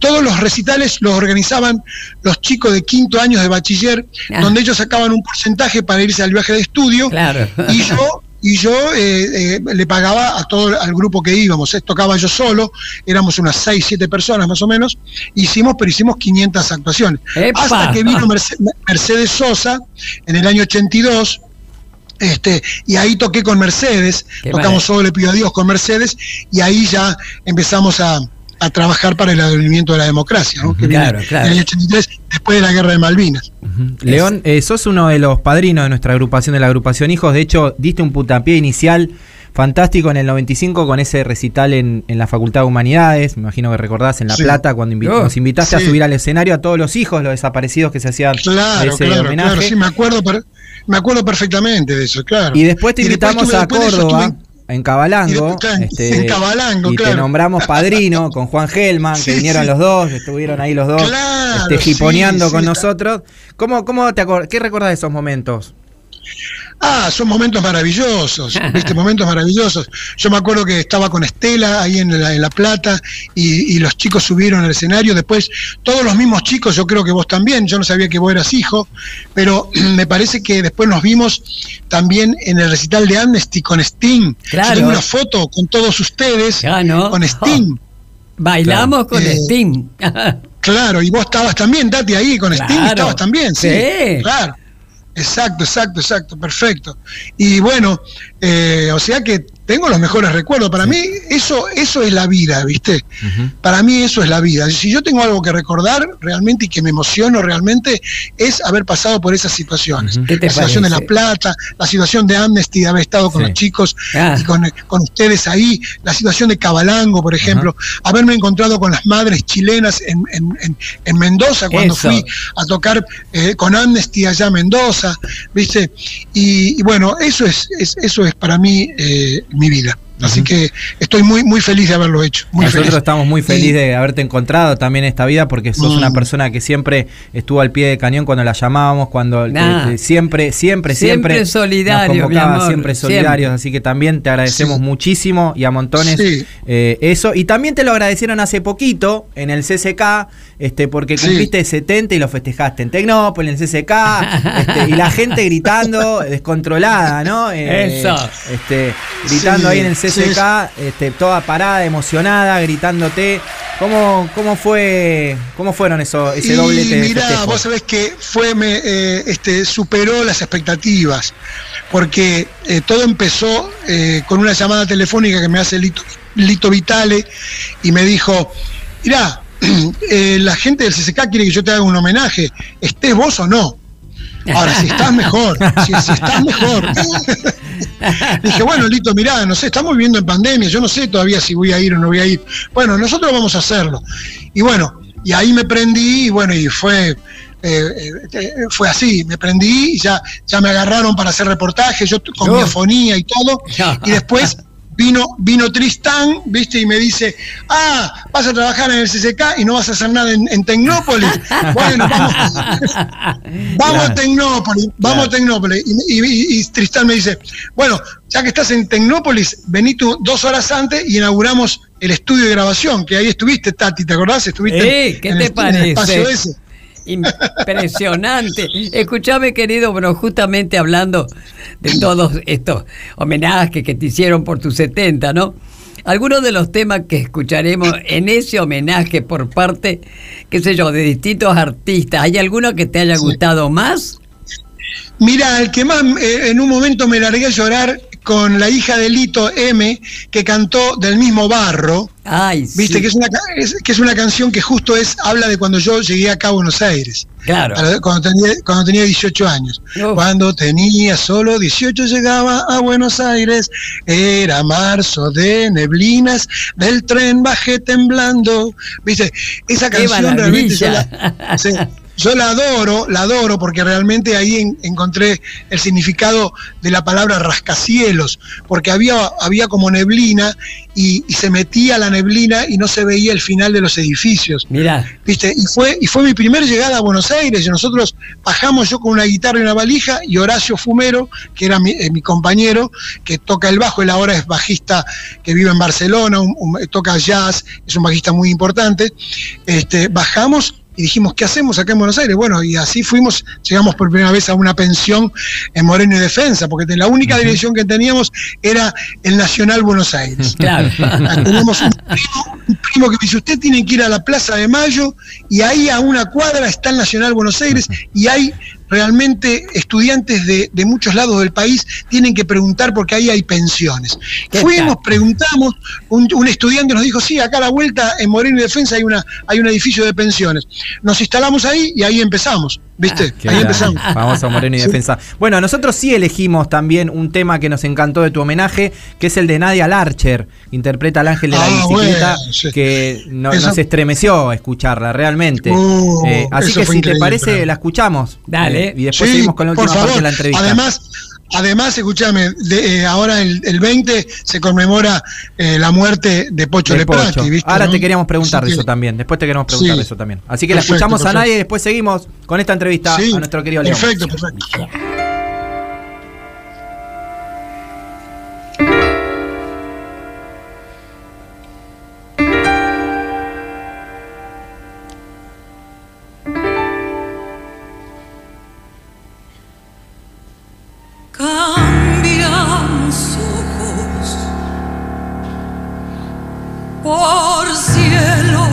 todos los recitales los organizaban los chicos de quinto años de bachiller,
Ah.
donde ellos sacaban un porcentaje para irse al viaje de estudio,
Claro.
y yo y yo eh, eh, le pagaba a todo al grupo que íbamos, tocaba yo solo, éramos unas 6, 7 personas más o menos, hicimos, pero hicimos 500 actuaciones.
¡Epa!
Hasta que vino Merce- Mercedes Sosa en el año 82, este, y ahí toqué con Mercedes,
Qué
tocamos. Solo le pido a Dios con Mercedes, y ahí ya empezamos a, a trabajar para el advenimiento de la democracia, ¿no? que viene
Claro, claro.
en el año 83, después de la guerra de Malvinas.
León, eh, sos uno de los padrinos de nuestra agrupación, de la agrupación Hijos. De hecho, diste un putapié inicial fantástico en el 95 con ese recital en, en la Facultad de Humanidades. Me imagino que recordás en La
Sí.
Plata cuando invi-
Oh,
nos invitaste a subir al escenario a todos los hijos, los desaparecidos que se hacían
Claro,
ese
claro,
homenaje.
claro, sí, me acuerdo, me acuerdo perfectamente de eso, claro.
Y después te invitamos a
después
Córdoba, en Cabalango.
Después,
este,
en Cabalango,
y te nombramos padrino con Juan Gelman, que vinieron
sí.
los dos, estuvieron ahí los dos
Claro,
este,
sí,
con nosotros. ¿Cómo, cómo te ¿Qué recordás de esos momentos?
Ah, son momentos maravillosos, ¿viste? Momentos maravillosos. Yo me acuerdo que estaba con Estela ahí en la, en la Plata y, y los chicos subieron al escenario. Después, todos los mismos chicos, yo creo que vos también, yo no sabía que vos eras hijo, pero me parece que después nos vimos también en el recital de Amnesty con Sting.
Claro.
Yo tengo una foto con todos ustedes,
Ah, ¿no?
con Sting.
Bailamos con
Eh,
Sting.
Claro, y vos estabas también, Tati, ahí con Sting, estabas también, sí.
Sí.
Claro. Exacto, exacto, exacto, perfecto. Y bueno, eh, o sea que tengo los mejores recuerdos. Para mí eso, eso es la vida, ¿viste? Para mí eso es la vida. Si yo tengo algo que recordar realmente y que me emociono realmente es haber pasado por esas situaciones.
¿Qué te
la situación de La? Plata, la situación de Amnesty, de haber estado con
Sí.
los chicos
Ah.
y con, con ustedes ahí, la situación de Cabalango, por ejemplo, haberme encontrado con las madres chilenas en, en- en- en Mendoza cuando
Eso.
fui a tocar eh, con Amnesty allá en Mendoza, ¿viste? Y, y bueno, eso es, es- eso es para mí eh, mi vida. Así que estoy muy muy feliz de haberlo hecho. Muy
Nosotros
feliz.
estamos muy
Y-
felices de haberte encontrado también en esta vida porque sos
Mm.
una persona que siempre estuvo al pie de cañón cuando la llamábamos, cuando
Nah.
te- siempre, siempre,
Siempre
siempre,
solidario,
nos convocaba,
amor,
siempre solidarios, así que también te agradecemos
Sí.
muchísimo y a montones
Sí.
eh, eso. Y también te lo agradecieron hace poquito en el CCK, este, porque
Sí.
cumpliste 70 y lo festejaste en Tecnópolis, en el CCK, este, y la gente gritando descontrolada, ¿no? Eh,
Eso.
Este, gritando
Sí,
ahí en el
sí,
CCK, este, toda parada, emocionada, gritándote. ¿Cómo, cómo fue, cómo fueron eso, ese
y
doblete
mirá,
festejo?
vos sabés que fue, me, eh, este, superó las expectativas, porque eh, todo empezó eh, con una llamada telefónica que me hace Lito, Lito Vitale y me dijo, mirá, la gente del CCK quiere que yo te haga un homenaje, estés vos o no. Ahora, si estás mejor, si, si estás mejor. Dije, bueno, Lito, mirá, no sé, estamos viviendo en pandemia, yo no sé todavía si voy a ir o no voy a ir. Bueno, nosotros vamos a hacerlo. Y bueno, y ahí me prendí, y bueno, y fue, eh, eh, fue así, me prendí, y ya, ya me agarraron para hacer reportajes, yo con
Oh.
mi afonía y todo, y después vino, vino Tristán, viste, y me dice, ah, vas a trabajar en el CCK y no vas a hacer nada en, en Tecnópolis. bueno, vamos, vamos
Claro.
a Tecnópolis, vamos a Tecnópolis. Y, y- y Tristán me dice, bueno, ya que estás en Tecnópolis, vení tú dos horas antes y inauguramos el estudio de grabación, que ahí estuviste, Tati, ¿te acordás? Estuviste
Eh, ¿Qué
en
te
el- en el espacio
parece?
ese.
Impresionante. Escúchame, querido, pero justamente hablando de todos estos homenajes que te hicieron por tus 70, ¿no? Algunos de los temas que escucharemos en ese homenaje por parte, qué sé yo, de distintos artistas, ¿hay alguno que te haya gustado más?
Mira, el que más eh, en un momento me largué a llorar con la hija de Lito M, que cantó del mismo barro.
Ay,
Viste
sí.
que es una es- que es una canción que justo es habla de cuando yo llegué acá a Buenos Aires.
Claro.
Cuando tenía, cuando tenía 18 años.
Uf.
Cuando tenía solo 18 llegaba a Buenos Aires. Era marzo de neblinas, del tren bajé temblando. ¿Viste? Esa
¡Qué
canción realmente la! yo la adoro, la adoro porque realmente ahí en- encontré el significado de la palabra rascacielos, porque había, había como neblina y, y se metía la neblina y no se veía el final de los edificios.
Mira,
¿Viste? Y fue, y fue mi primer llegada a Buenos Aires. Y nosotros bajamos yo con una guitarra y una valija, y Horacio Fumero, que era mi, eh, mi compañero, que toca el bajo, él ahora es bajista que vive en Barcelona, un- un- toca jazz, es un bajista muy importante. Este, bajamos y dijimos, ¿qué hacemos acá en Buenos Aires? Bueno, y así fuimos, llegamos por primera vez a una pensión en Moreno y Defensa, porque la única dirección que teníamos era el Nacional Buenos Aires.
claro.
Tenemos un primo, un primo que me dice, usted tiene que ir a la Plaza de Mayo y ahí a una cuadra está el Nacional Buenos Aires y hay realmente estudiantes de, de muchos lados del país tienen que preguntar porque ahí hay pensiones.
¿Qué
Fuimos,
tal?
preguntamos, un, un estudiante nos dijo, sí, acá a la vuelta en Moreno y Defensa hay, una, hay un edificio de pensiones. Nos instalamos ahí y ahí empezamos, ¿viste?
Qué
ahí empezamos.
Famoso Moreno y
Sí.
Defensa. Bueno, nosotros sí elegimos también un tema que nos encantó de tu homenaje, que es el de Nadia Larcher. Interpreta al ángel de la
Ah,
bicicleta,
bueno, sí.
que no- nos estremeció escucharla realmente.
Uh,
Eh, así que si te parece,
pero-
la escuchamos.
Dale.
Eh, y después
Sí,
seguimos con la última parte
favor.
de la entrevista.
Además, además escúchame, eh, ahora el, el 20 se conmemora eh, la muerte de Pocho
De
Leprati,
Pocho.
¿viste,
Ahora
no?
te queríamos preguntar
Así
de eso
que-
también. Después te queremos preguntar
Sí.
eso también. Así que
Perfecto,
la escuchamos a nadie y después seguimos con esta entrevista
Sí,
a nuestro querido León.
Perfecto, perfecto.
Por cielo.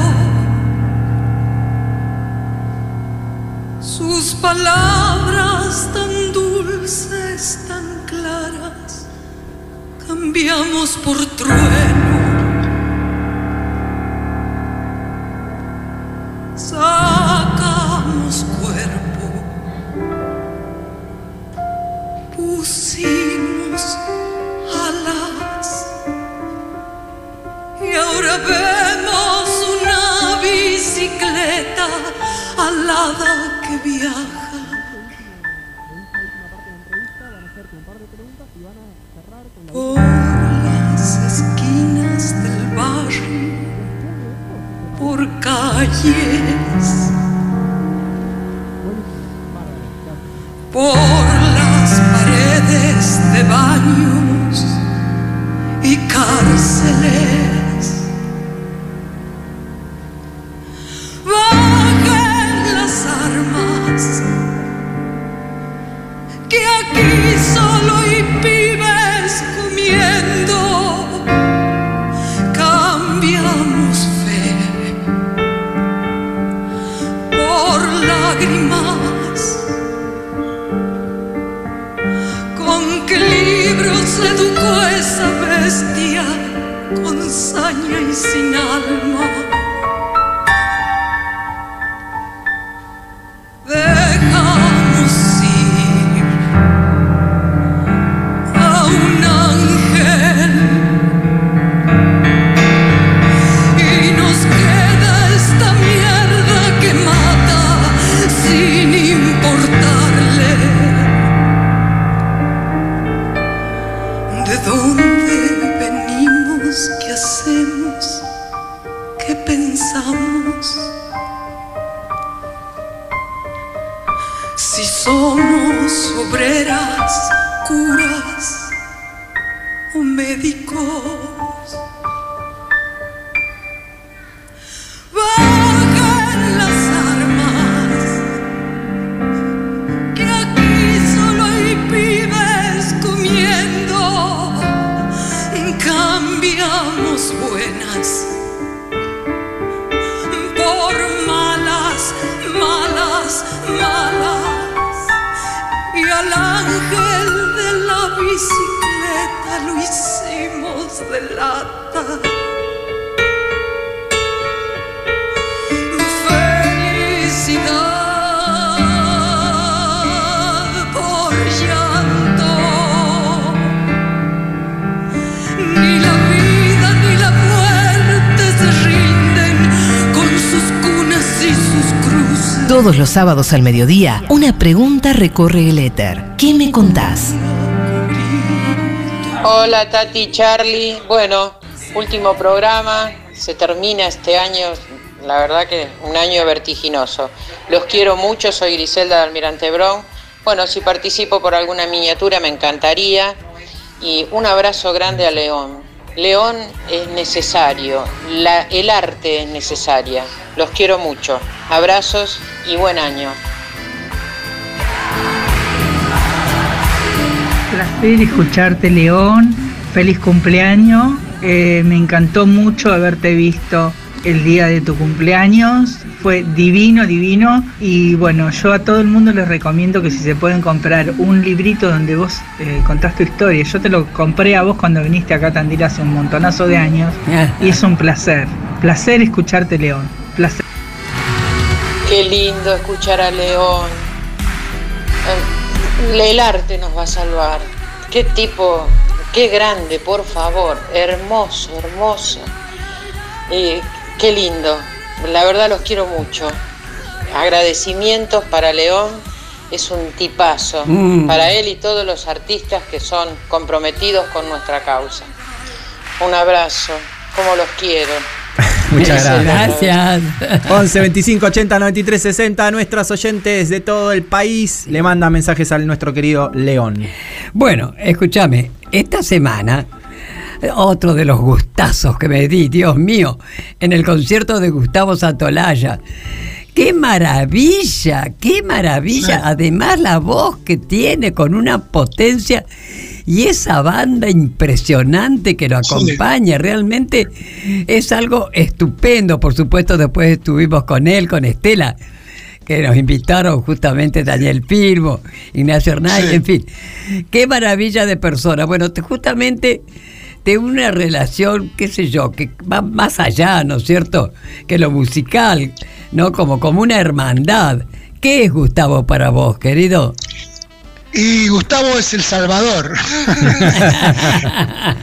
Sus palabras tan dulces, tan claras, cambiamos por trueno. Por las paredes de baños y cárceles. Al ángel de la bicicleta lo hicimos de lata.
Todos los sábados al mediodía, una pregunta recorre el éter. ¿Qué me contás?
Hola Tati, Charlie. Bueno, último programa. Se termina este año. La verdad que un año vertiginoso. Los quiero mucho. Soy Griselda de Almirante Brown. Bueno, si participo por alguna miniatura me encantaría. Y un abrazo grande a León. León es necesario. El arte es necesaria. Los quiero mucho. Abrazos y buen año.
placer escucharte, León. Feliz cumpleaños. Eh, me encantó mucho haberte visto el día de tu cumpleaños. Fue divino, divino. Y bueno, yo a todo el mundo les recomiendo que si se pueden comprar un librito donde vos eh, contás tu historia. Yo te lo compré a vos cuando viniste acá a Tandil hace un montonazo de años. Y es un placer. Placer escucharte, León. Placer.
Qué lindo escuchar a León. Eh, El arte nos va a salvar. Qué tipo, qué grande, por favor. Hermoso, hermoso. Y qué lindo. La verdad los quiero mucho. Agradecimientos para León. Es un tipazo.
Mm.
Para él y todos los artistas que son comprometidos con nuestra causa. Un abrazo. Como los quiero.
Muchas gracias.
Gracias.
11 25 80 93 60. Nuestras oyentes de todo el país le mandan mensajes a nuestro querido León.
Bueno, escúchame, esta semana, otro de los gustazos que me di, Dios mío, en el concierto de Gustavo Santolaya. ¡Qué maravilla! ¡Qué maravilla! Además la voz que tiene con una potencia y esa banda impresionante que lo acompaña, realmente es algo estupendo. Por supuesto, después estuvimos con él, con Estela, que nos invitaron justamente Daniel Firmo, Ignacio Hernández,
Sí.
en fin. Qué maravilla de persona. Bueno, te- justamente de una relación, qué sé yo, que va más allá, ¿no es cierto?, que lo musical, ¿no? Como, como una hermandad. ¿Qué es Gustavo para vos, querido?
Y Gustavo es el salvador.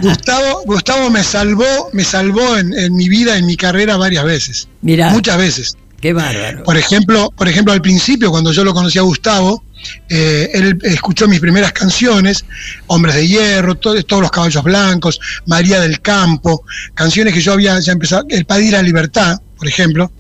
Gustavo, Gustavo me salvó, me salvó en, en mi vida, en mi carrera varias veces.
Mirá.
Muchas veces.
Qué bárbaro.
Por ejemplo, por ejemplo, al principio, cuando yo lo conocí a Gustavo, eh, él escuchó mis primeras canciones, Hombres de Hierro, to- todos los caballos blancos, María del Campo, canciones que yo había ya empezado, El Padir a la Libertad, por ejemplo,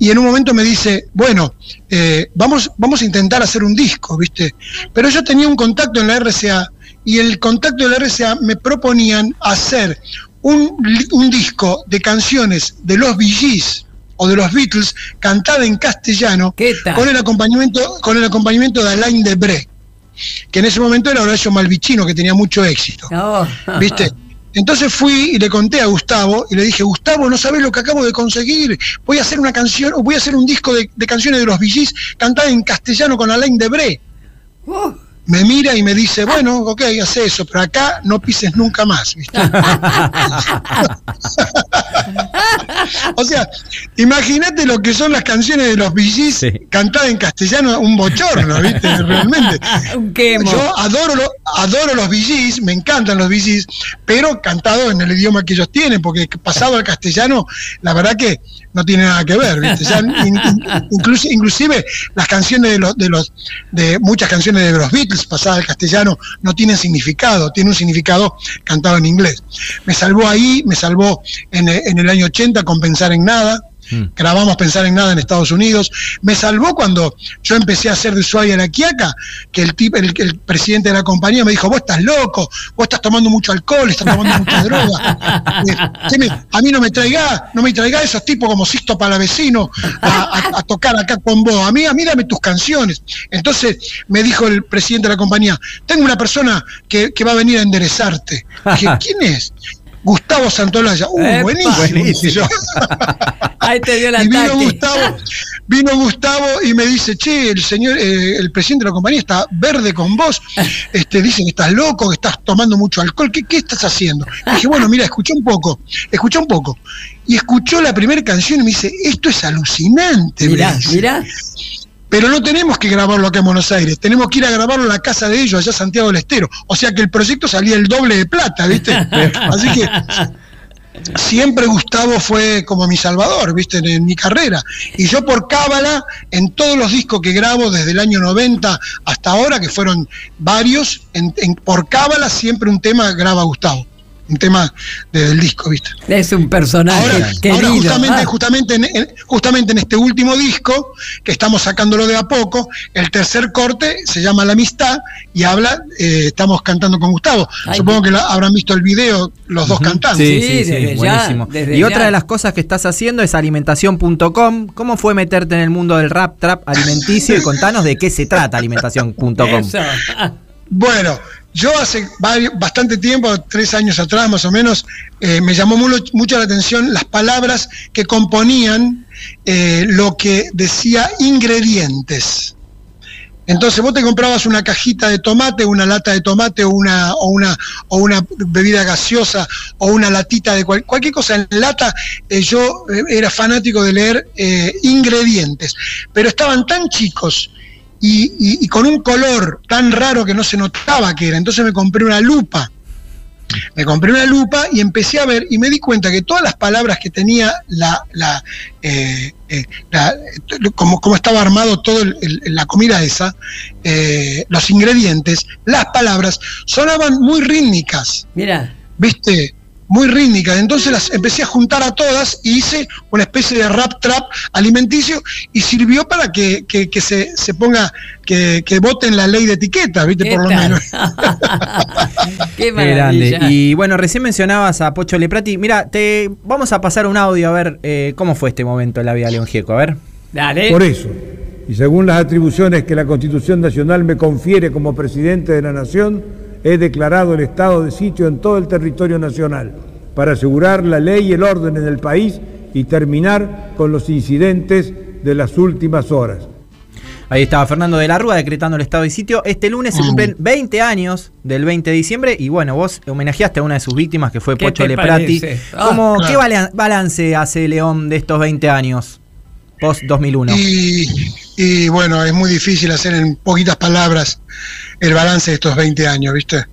y en un momento me dice, bueno, eh, vamos, vamos a intentar hacer un disco, ¿viste? Pero yo tenía un contacto en la RCA y el contacto de la RCA me proponían hacer un, un disco de canciones de los Gees o de los Beatles cantada en castellano con el acompañamiento con el acompañamiento de Alain Debré que en ese momento era Horacio Malvicino que tenía mucho éxito
Oh.
¿viste? Entonces fui y le conté a Gustavo y le dije, Gustavo, no sabes lo que acabo de conseguir. Voy a hacer una canción, voy a hacer un disco de, canciones de los VGs cantada en castellano con Alain Debré. Me mira y me dice, bueno, ok, hace eso, pero acá no pises nunca más, ¿viste? o sea, imagínate lo que son las canciones de los VGs cantadas en castellano, un bochorno, ¿viste? Realmente.
Un quemo.
Yo adoro, lo- adoro los VGs, me encantan los VGs, pero cantados en el idioma que ellos tienen, porque pasado al castellano, la verdad que no tiene nada que ver, ¿viste? Ya in- in- inclusi- inclusive las canciones de los, de los, de muchas canciones de los Beatles pasadas al castellano no tienen significado, tiene un significado cantado en inglés. Me salvó ahí, me salvó en, en el año 80 con Pensar en Nada,
Mm.
grabamos Pensar en Nada en Estados Unidos. Me salvó cuando yo empecé a hacer de Ushuaia a la Quiaca, que el, tipo, el, el presidente de la compañía me dijo, vos estás loco, vos estás tomando mucho alcohol, estás tomando mucha droga. Eh, ¿qué me- a mí no me traiga, no me traiga esos tipos como Sisto Palavecino a, a- a tocar acá con vos. A mí, a mí dame tus canciones. Entonces me dijo el presidente de la compañía, tengo una persona que, que va a venir a enderezarte. Dije, ¿quién es? Gustavo Santolaya. Uh,
Epa.
buenísimo. yo.
Ahí te dio el
Y vino. Gustavo, vino Gustavo y me dice, che, el señor, eh, el presidente de la compañía está verde con vos. Este, dice que estás loco, que estás tomando mucho alcohol. ¿Qué, qué estás haciendo? Y dije, bueno, mira, escuché un poco, escuché un poco. Y escuchó la primera canción y me dice, esto es alucinante.
Mirá, mirá.
Pero no tenemos que grabarlo acá en Buenos Aires, tenemos que ir a grabarlo en la casa de ellos, allá Santiago del Estero. O sea que el proyecto salía el doble de plata, ¿viste? Así que siempre Gustavo fue como mi salvador, ¿viste? En, en mi carrera. Y yo por cábala, en todos los discos que grabo desde el año 90 hasta ahora, que fueron varios, en, en- por cábala siempre un tema graba Gustavo. Un tema desde el disco, ¿viste?
Es un personaje
Ahora,
querido.
ahora justamente,
Ah,
justamente, en, en- justamente en este último disco, que estamos sacándolo de a poco, el tercer corte se llama La Amistad y habla, eh, estamos cantando con Gustavo.
Ay,
Supongo que habrán visto el video, los dos cantando.
Sí,
Sí,
sí, sí,
desde ya,
buenísimo.
desde
y otra de las cosas que estás haciendo es alimentación.com. ¿Cómo fue meterte en el mundo del rap trap alimenticio? Y contanos de qué se trata alimentación.com.
Bueno, yo hace bastante tiempo, tres años atrás más o menos, eh, me llamó mucho, mucho la atención las palabras que componían eh, lo que decía ingredientes. Entonces vos te comprabas una cajita de tomate, una lata de tomate o una, o una, o una bebida gaseosa o una latita de cual- cualquier cosa en lata. eh, yo eh, era fanático de leer eh, ingredientes, pero estaban tan chicos y, y- y con un color tan raro que no se notaba que era. Entonces me compré una lupa. Me compré una lupa y empecé a ver y me di cuenta que todas las palabras que tenía la, la, eh, eh, la- como, como estaba armado el- la comida esa, eh, los ingredientes, las palabras sonaban muy rítmicas.
Mira,
¿viste? Muy rítmicas. Entonces las empecé a juntar a todas y hice una especie de rap trap alimenticio y sirvió para que, que- que se, se ponga, que, que voten la ley de etiqueta, ¿viste?
¿qué
Por lo
tal?
menos.
Qué
Qué
maravilla.
grande. Y bueno, recién mencionabas a Pocho Leprati. Mira, te vamos a pasar un audio a ver eh, cómo fue este momento en la vida de León Gieco. A ver.
Dale.
Por eso, y según las atribuciones que la Constitución Nacional me confiere como presidente de la Nación, he declarado el estado de sitio en todo el territorio nacional para asegurar la ley y el orden en el país y terminar con los incidentes de las últimas horas.
Ahí estaba Fernando de la Rúa decretando el estado de sitio. Este lunes se cumplen 20 años del 20 de diciembre y bueno, vos homenajeaste a una de sus víctimas que fue
¿Qué
Pocho Leprati.
Ah,
¿Cómo- ¿Qué
claro.
balance hace León de estos 20 años? Post 2001.
Y, y bueno, es muy difícil hacer en poquitas palabras el balance de estos 20 años, ¿viste?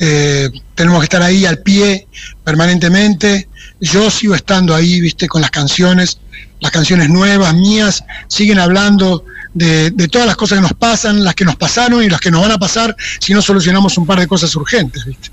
Eh, tenemos que estar ahí al pie permanentemente. Yo sigo estando ahí, ¿viste? Con las canciones, las canciones nuevas, mías, siguen hablando de, de todas las cosas que nos pasan, las que nos pasaron y las que nos van a pasar si no solucionamos un par de cosas urgentes, ¿viste?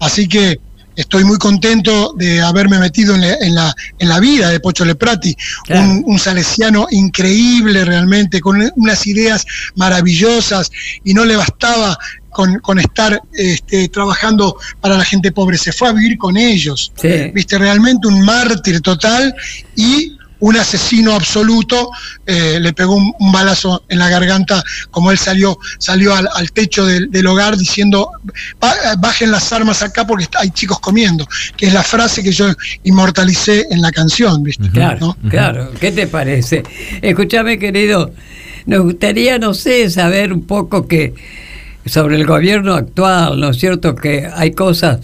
Así que estoy muy contento de haberme metido en la, en la, en la vida de Pocho Leprati,
Claro.
un, un salesiano increíble realmente, con unas ideas maravillosas y no le bastaba con, con estar este, trabajando para la gente pobre, se fue a vivir con ellos.
Sí.
Viste, realmente un mártir total y un asesino absoluto, eh, le pegó un, un balazo en la garganta, como él salió, salió al, al techo del, del hogar diciendo, "Ba- bajen las armas acá porque hay chicos comiendo, que es la frase que yo inmortalicé en la canción, ¿viste?
Claro,
¿No?
claro. ¿Qué te parece? Escúchame, querido. Nos gustaría, no sé, saber un poco que sobre el gobierno actual, ¿no es cierto? Que hay cosas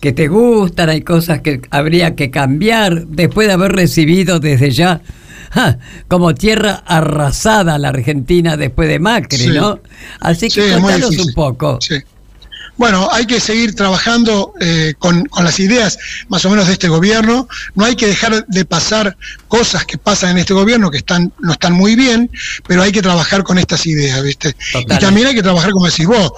que te gustan, hay cosas que habría que cambiar después de haber recibido desde ya ja, como tierra arrasada la Argentina después de Macri,
Sí.
¿no? Así que
Sí,
contanos un poco.
Sí. Bueno, hay que seguir trabajando eh, con, con las ideas más o menos de este gobierno. No hay que dejar de pasar cosas que pasan en este gobierno que están no están muy bien, pero hay que trabajar con estas ideas, ¿viste?
Total.
Y también hay que trabajar, como decís vos,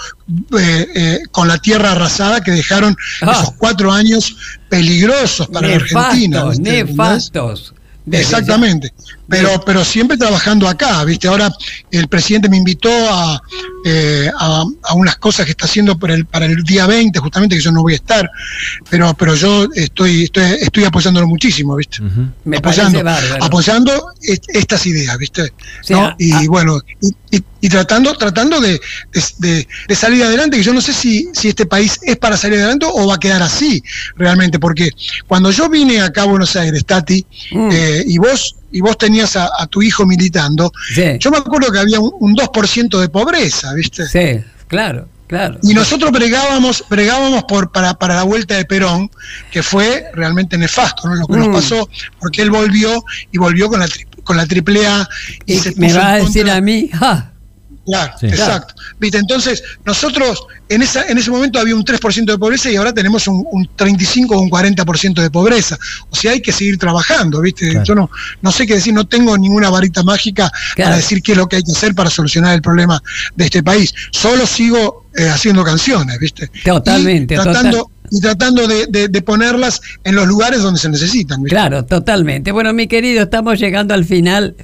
eh, eh, con la tierra arrasada que dejaron
Ah.
esos cuatro años peligrosos para la Argentina.
Nefastos,
¿viste?
Nefastos. Desde
Exactamente. Pero, pero siempre trabajando acá, ¿viste? Ahora el presidente me invitó a, eh, a, a unas cosas que está haciendo para el, para el día 20, justamente, que yo no voy a estar. Pero, pero yo estoy, estoy, estoy apoyándolo muchísimo, ¿viste?
Me
apoyando,
parece bárbaro.
apoyando est- estas ideas, ¿viste?
Sí,
¿No?
a-
y
a-
bueno, y, y- y tratando, tratando de, de- de- de salir adelante, que yo no sé si, si este país es para salir adelante o va a quedar así realmente, porque cuando yo vine acá a Buenos Aires, Tati,
Mm.
eh, y vos y vos tenías a, a tu hijo militando, yo me acuerdo que había un, un 2% de pobreza, ¿viste?
Sí, claro, claro.
Y nosotros bregábamos, bregábamos por, para, para la vuelta de Perón, que fue realmente nefasto, ¿no? Lo que
Mm.
nos pasó, porque él volvió y volvió con la, tri- con la triple A. Y, se
Me va a decir a mí, ¡ja!
Claro,
Sí.
exacto. ¿Viste? Entonces, nosotros en, esa, en ese momento había un 3% de pobreza y ahora tenemos un, un 35 o un 40% de pobreza. O sea, hay que seguir trabajando, ¿viste? Yo no, no sé qué decir, no tengo ninguna varita mágica para decir qué es lo que hay que hacer para solucionar el problema de este país. Solo sigo eh, haciendo canciones, ¿viste?
Totalmente,
Y tratando, y tratando de, de- de ponerlas en los lugares donde se necesitan. ¿viste?
Claro, totalmente. Bueno, mi querido, estamos llegando al final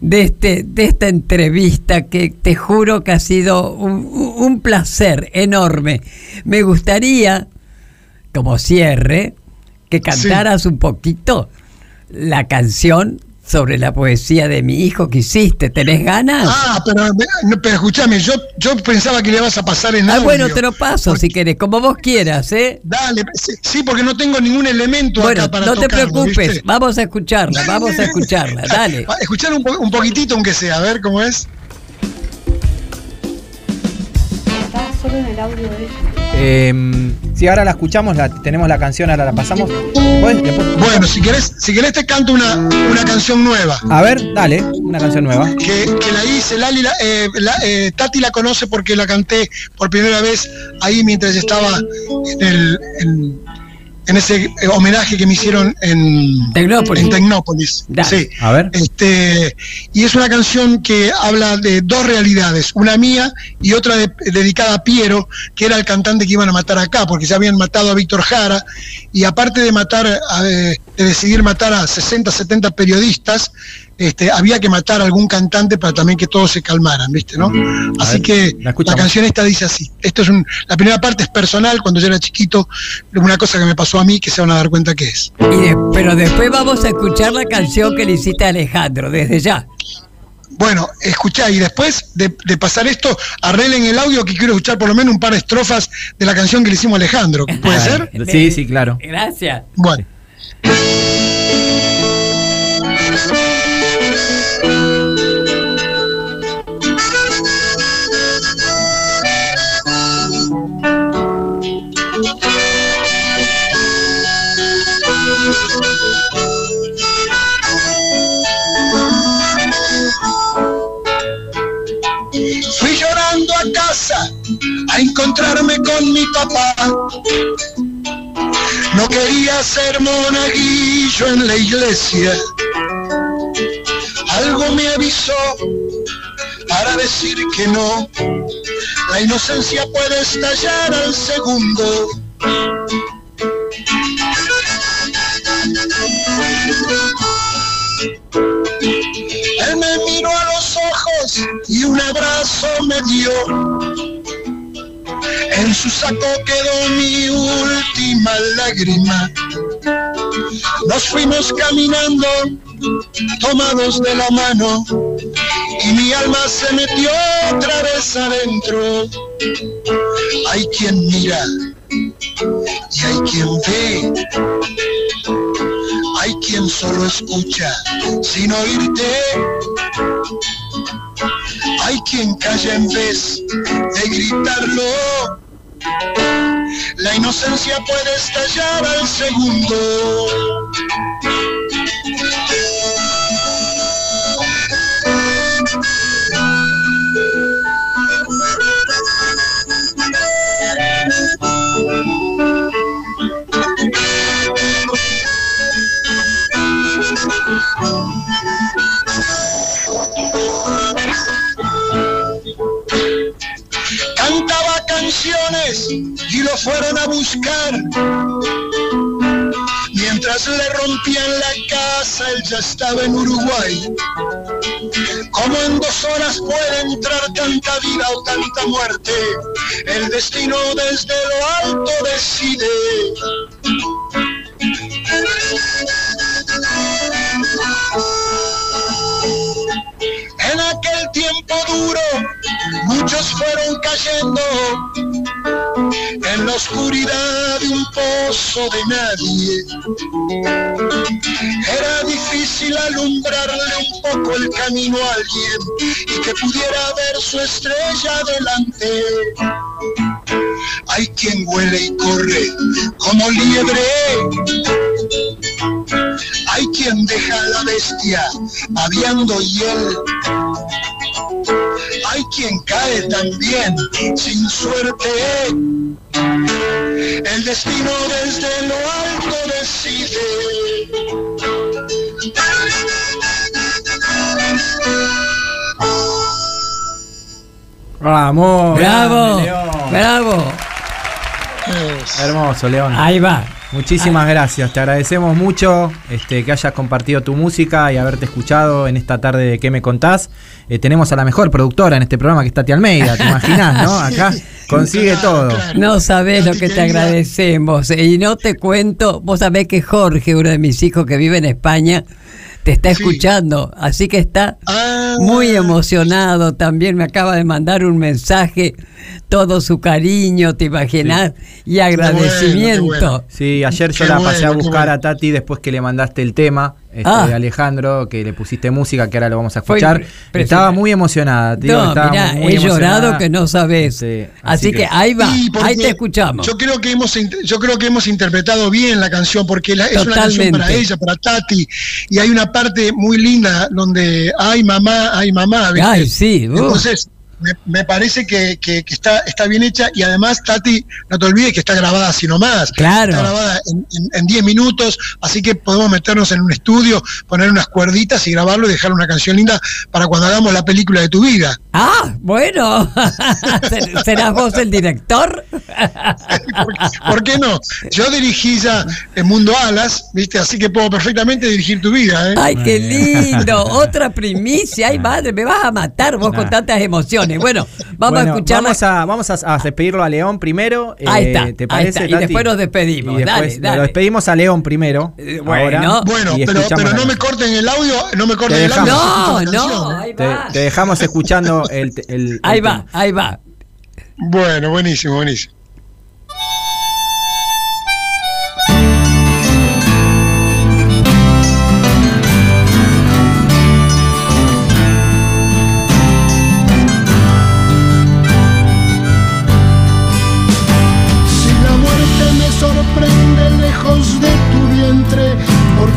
de, este, de esta entrevista que te juro que ha sido un, un placer enorme. Me gustaría, como cierre, que cantaras un poquito la canción sobre la poesía de mi hijo que hiciste. ¿Tenés ganas?
Ah, pero, pero escúchame, yo, yo pensaba que le vas a pasar en
Ah,
audio.
bueno, te lo paso si querés, como vos quieras, ¿eh?
Dale, sí, porque no tengo ningún elemento
Bueno,
acá para
no te preocupes,
¿viste?
vamos a escucharla, vamos a escucharla, dale.
Escuchar un, po- un poquitito aunque sea, a ver cómo es.
Está solo en el audio de ella.
Eh, si ahora la escuchamos, la, tenemos la canción, ahora la pasamos.
Bueno, si querés, si querés te canto una, una canción nueva.
A ver, dale, una canción nueva.
Que, que la hice, Lali, la- eh, la- eh, Tati la conoce porque la canté por primera vez ahí mientras estaba en, el, en, en ese eh, homenaje que me hicieron en
Tecnópolis.
En Tecnópolis. Sí.
A ver.
Este, y es una canción que habla de dos realidades, una mía y otra de- dedicada a Piero, que era el cantante que iban a matar acá, porque ya habían matado a Víctor Jara, y aparte de matar, a- eh, de decidir matar a 60, 70 periodistas, este, había que matar a algún cantante para también que todos se calmaran, ¿viste? ¿no?
A
Así
ver,
que
la
canción esta dice así. Esto es un, la primera parte es personal, cuando yo era chiquito, una cosa que me pasó a mí que se van a dar cuenta que es.
Y de- pero después vamos a escuchar la canción que le hiciste a Alejandro, desde ya.
Bueno, escuchá, y después de, de pasar esto, arreglen el audio que quiero escuchar por lo menos un par de estrofas de la canción que le hicimos a Alejandro. ¿Puede ser?
Sí, sí, claro.
Gracias.
Bueno. Encontrarme con mi papá. No quería ser monaguillo en la iglesia. Algo me avisó para decir que no. La inocencia puede estallar al segundo. Él me miró a los ojos y un abrazo me dio. En su saco quedó mi última lágrima. Nos fuimos caminando, tomados de la mano, y mi alma se metió otra vez adentro. Hay quien mira y hay quien ve. Hay quien solo escucha sin oírte. Hay quien calla en vez de gritarlo. Inocencia puede estallar al segundo. Cantaba canciones y lo fueron a buscar. Mientras le rompían la casa, él ya estaba en Uruguay. Como en dos horas puede entrar tanta vida o tanta muerte, el destino desde lo alto decide. En aquel tiempo duro, muchos fueron cayendo en la oscuridad de un pozo de nadie. Era difícil alumbrarle un poco el camino a alguien y que pudiera ver su estrella delante. Hay quien huele y corre como liebre. Hay quien deja a la bestia babeando hiel. Hay quien cae también sin suerte. El destino desde lo alto decide.
Vamos.
Bravo,
León.
bravo.
Hermoso, León.
Ahí va.
Muchísimas gracias, te agradecemos mucho este, que hayas compartido tu música y haberte escuchado en esta tarde de ¿Qué me contás? Eh, tenemos a la mejor productora en este programa que es Tati Almeida, ¿te imaginas, no? Acá consigue todo.
No sabés lo que te agradecemos. Y no te cuento, vos sabés que Jorge, uno de mis hijos que vive en España, te está escuchando. Así que está muy emocionado. También me acaba de mandar un mensaje, todo su cariño, te imaginas, y agradecimiento.
Sí, ayer yo
Qué
la pasé a
bueno,
buscar
bueno.
a Tati después que le mandaste el tema. Este,
Ah.
Alejandro, que le pusiste música, que ahora lo vamos a escuchar. Estaba muy emocionada, tío.
No,
estaba
mirá,
muy
he llorado que no sabés.
Sí,
Así que ahí va, ahí te escuchamos.
Yo creo que hemos yo creo que hemos interpretado bien la canción porque la- es una canción para ella, para Tati y hay una parte muy linda donde ay mamá, ay mamá, ¿viste?
Ay, sí, uh.
Entonces me, me parece que, que- que está, está bien hecha y además Tati, no te olvides que está grabada así nomás.
Claro.
Está grabada en- en en 10 minutos, así que podemos meternos en un estudio, poner unas cuerditas y grabarlo y dejar una canción linda para cuando hagamos la película de tu vida.
Ah, bueno. ¿Ser- ¿Serás vos el director?
¿Por qué no? Yo dirigí ya en Mundo Alas, ¿viste? Así que puedo perfectamente dirigir tu vida, ¿eh?
Ay, qué lindo. Otra primicia. Ay, madre, me vas a matar vos con tantas emociones. Bueno, vamos
Bueno,
a escuchar
Vamos a, vamos a, a despedirlo a León primero.
Ahí
eh,
está,
¿Te
ahí
parece,
está. Y
Tati?
después nos despedimos.
Y después
Dale, dale.
Lo despedimos a León primero.
bueno.
ahora,
Bueno,
y
pero, no me corten el audio, no me corten
Te
el audio.
No, no, ahí
Te,
va.
te dejamos escuchando el, el-
Ahí
el
va,
tema.
ahí va.
Bueno, buenísimo, buenísimo.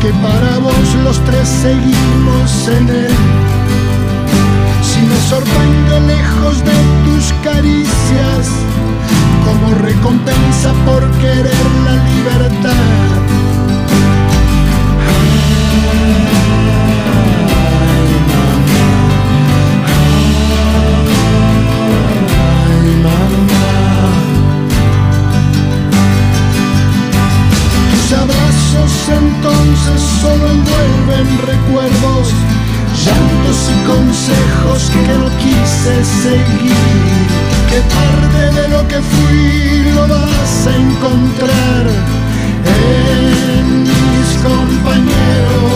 Porque para vos los tres seguimos en él. Si me sorprende lejos de tus caricias, como recompensa por querer la libertad. Abrazos entonces solo envuelven recuerdos, llantos y consejos que no quise seguir. Que parte de lo que fui lo vas a encontrar en mis compañeros.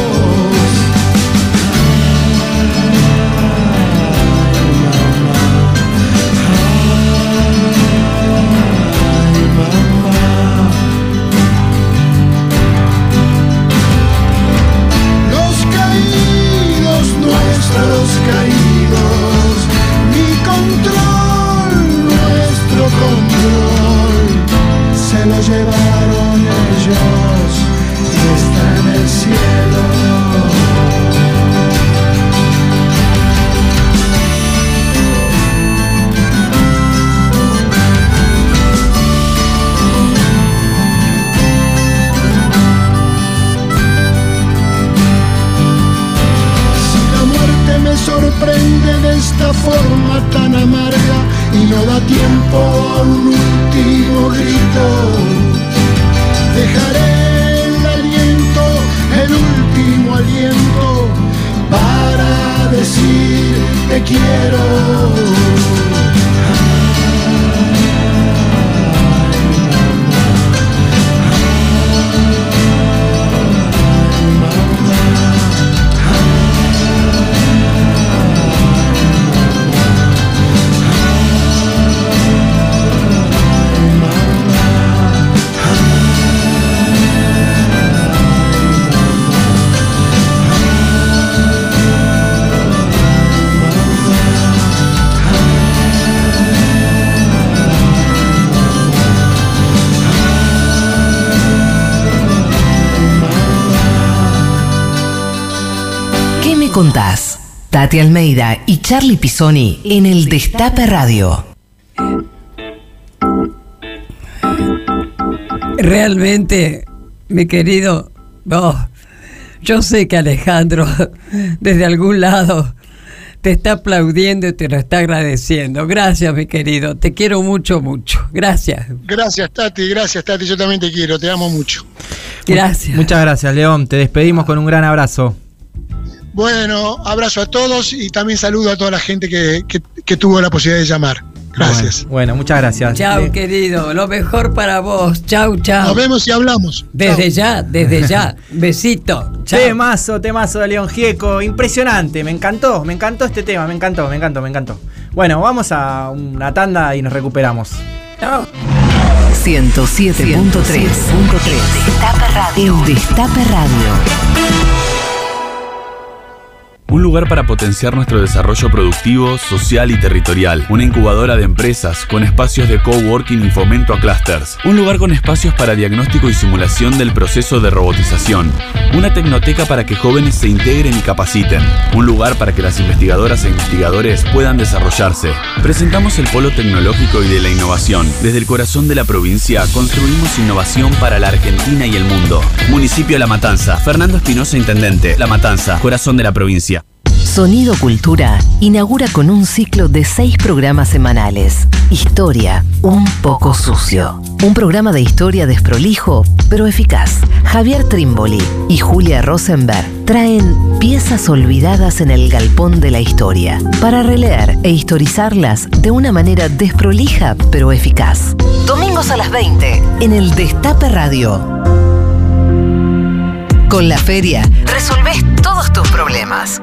Tati Almeida y Charlie Pisoni en el Destape Radio.
Realmente, mi querido, oh, yo sé que Alejandro desde algún lado te está aplaudiendo y te lo está agradeciendo. Gracias, mi querido. Te quiero mucho, mucho. Gracias.
Gracias, Tati, gracias, Tati. Yo también te quiero, te amo mucho.
Gracias.
Muchas gracias, León. Te despedimos con un gran abrazo.
Bueno, abrazo a todos y también saludo a toda la gente que, que- que tuvo la posibilidad de llamar. Gracias.
Bueno, bueno, muchas gracias.
Chao,
Le-
querido. Lo mejor para vos. Chau, chau.
Nos vemos y hablamos.
Desde ya, desde ya. Besito. Chao.
Temazo, temazo de León Gieco. Impresionante. Me encantó, me encantó este tema. Me encantó, me encantó, me encantó. Bueno, vamos a una tanda y nos recuperamos.
Chao.
107.3 Destape Radio. El Destape Radio.
Un lugar para potenciar nuestro desarrollo productivo, social y territorial. Una incubadora de empresas con espacios de coworking y fomento a clusters. Un lugar con espacios para diagnóstico y simulación del proceso de robotización. Una tecnoteca para que jóvenes se integren y capaciten. Un lugar para que las investigadoras e investigadores puedan desarrollarse. Presentamos el Polo Tecnológico y de la Innovación. Desde el corazón de la provincia construimos innovación para la Argentina y el mundo. Municipio La Matanza. Fernando Espinosa, Intendente. La Matanza, corazón de la provincia.
Sonido Cultura inaugura con un ciclo de seis programas semanales. Historia, un poco sucio. Un programa de historia desprolijo, pero eficaz. Javier Trimboli y Julia Rosenberg traen piezas olvidadas en el galpón de la historia para releer e historizarlas de una manera desprolija, pero eficaz. Domingos a las 20 en el Destape Radio. Con la feria resolvés todos tus problemas.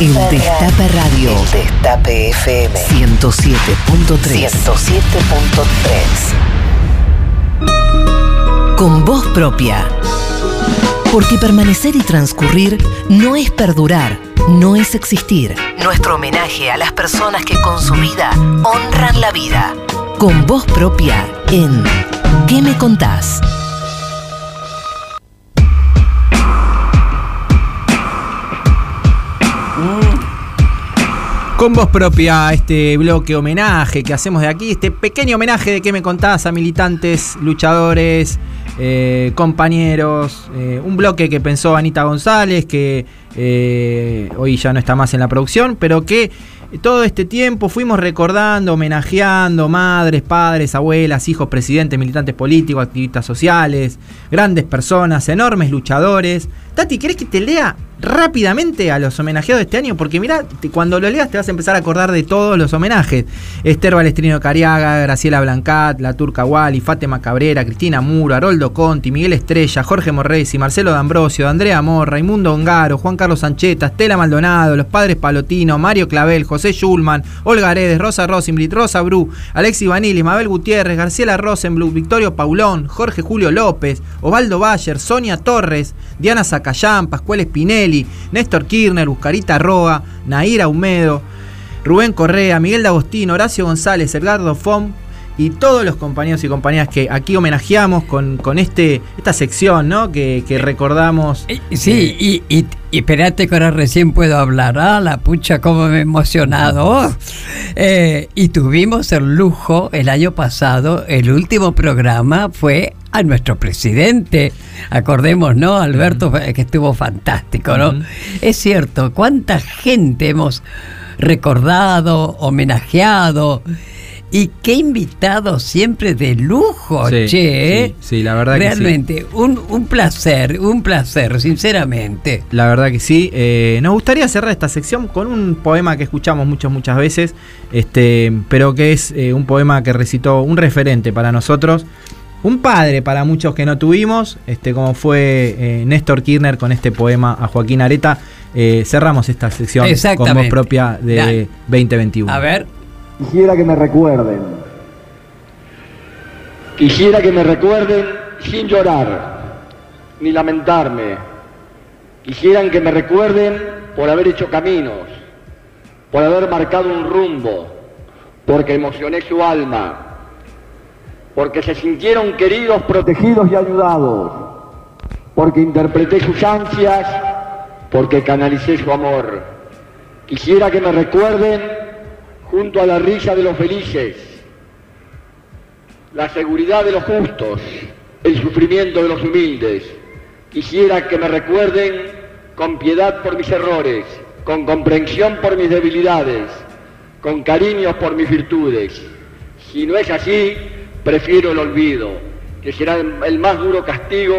El Destape Radio. Destape FM. 107.3. 107.3. Con voz propia. Porque permanecer y transcurrir no es perdurar, no es existir. Nuestro homenaje a las personas que con su vida honran la vida. Con voz propia en ¿Qué me contás?
Con voz propia, este bloque homenaje que hacemos de aquí, este pequeño homenaje de que me contás a militantes, luchadores, eh, compañeros, eh, un bloque que pensó Anita González, que eh, hoy ya no está más en la producción, pero que todo este tiempo fuimos recordando, homenajeando madres, padres, abuelas, hijos, presidentes, militantes políticos, activistas sociales, grandes personas, enormes luchadores. Tati, ¿querés que te lea rápidamente a los homenajeados de este año? Porque mira, cuando lo leas te vas a empezar a acordar de todos los homenajes. Esther Balestrino Cariaga, Graciela Blancat, La Turca Wally, Fátima Cabrera, Cristina Muro, Haroldo Conti, Miguel Estrella, Jorge Morresi, Marcelo D'Ambrosio, Andrea Amor, Raimundo Ongaro, Juan Carlos Sancheta, Estela Maldonado, los padres Palotino, Mario Clavel, José Schulman, Olga Aredes, Rosa Rosenblit, Rosa Bru, Alexi Vanilli, Mabel Gutiérrez, Garciela Rosenblut, Victorio Paulón, Jorge Julio López, Osvaldo Bayer, Sonia Torres, Diana Zacayán, Pascual Néstor Kirchner, Buscarita Roa, Naira Humedo, Rubén Correa, Miguel D'Agostino, Horacio González, Edgardo Fom, y todos los compañeros y compañeras que aquí homenajeamos con, con este, esta sección, ¿no? Que, que recordamos.
Eh, Sí, y, y, y espérate que ahora recién puedo hablar. Ah, la pucha, cómo me he emocionado. Oh. Eh, y tuvimos el lujo el año pasado, el último programa fue a nuestro presidente. Acordemos, ¿no? Alberto, que estuvo fantástico, ¿no? Es cierto, cuánta gente hemos recordado, homenajeado. Y qué invitados siempre de lujo,
Sí,
che. ¿eh?
sí, sí, la verdad que sí.
Realmente, un, un placer, un placer, sinceramente.
La verdad que sí. Eh, nos gustaría cerrar esta sección con un poema que escuchamos muchas, muchas veces, este, pero que es eh, un poema que recitó un referente para nosotros, un padre para muchos que no tuvimos, este, como fue eh, Néstor Kirchner con este poema a Joaquín Areta. Eh, cerramos esta sección con voz propia de
Dale.
2021.
A ver.
Quisiera que me recuerden. Quisiera que me recuerden sin llorar, ni lamentarme. Quisieran que me recuerden por haber hecho caminos, por haber marcado un rumbo, porque emocioné su alma, porque se sintieron queridos, protegidos y ayudados, porque interpreté sus ansias, porque canalicé su amor. Quisiera que me recuerden junto a la risa de los felices, la seguridad de los justos, el sufrimiento de los humildes. Quisiera que me recuerden con piedad por mis errores, con comprensión por mis debilidades, con cariños por mis virtudes. Si no es así, prefiero el olvido, que será el más duro castigo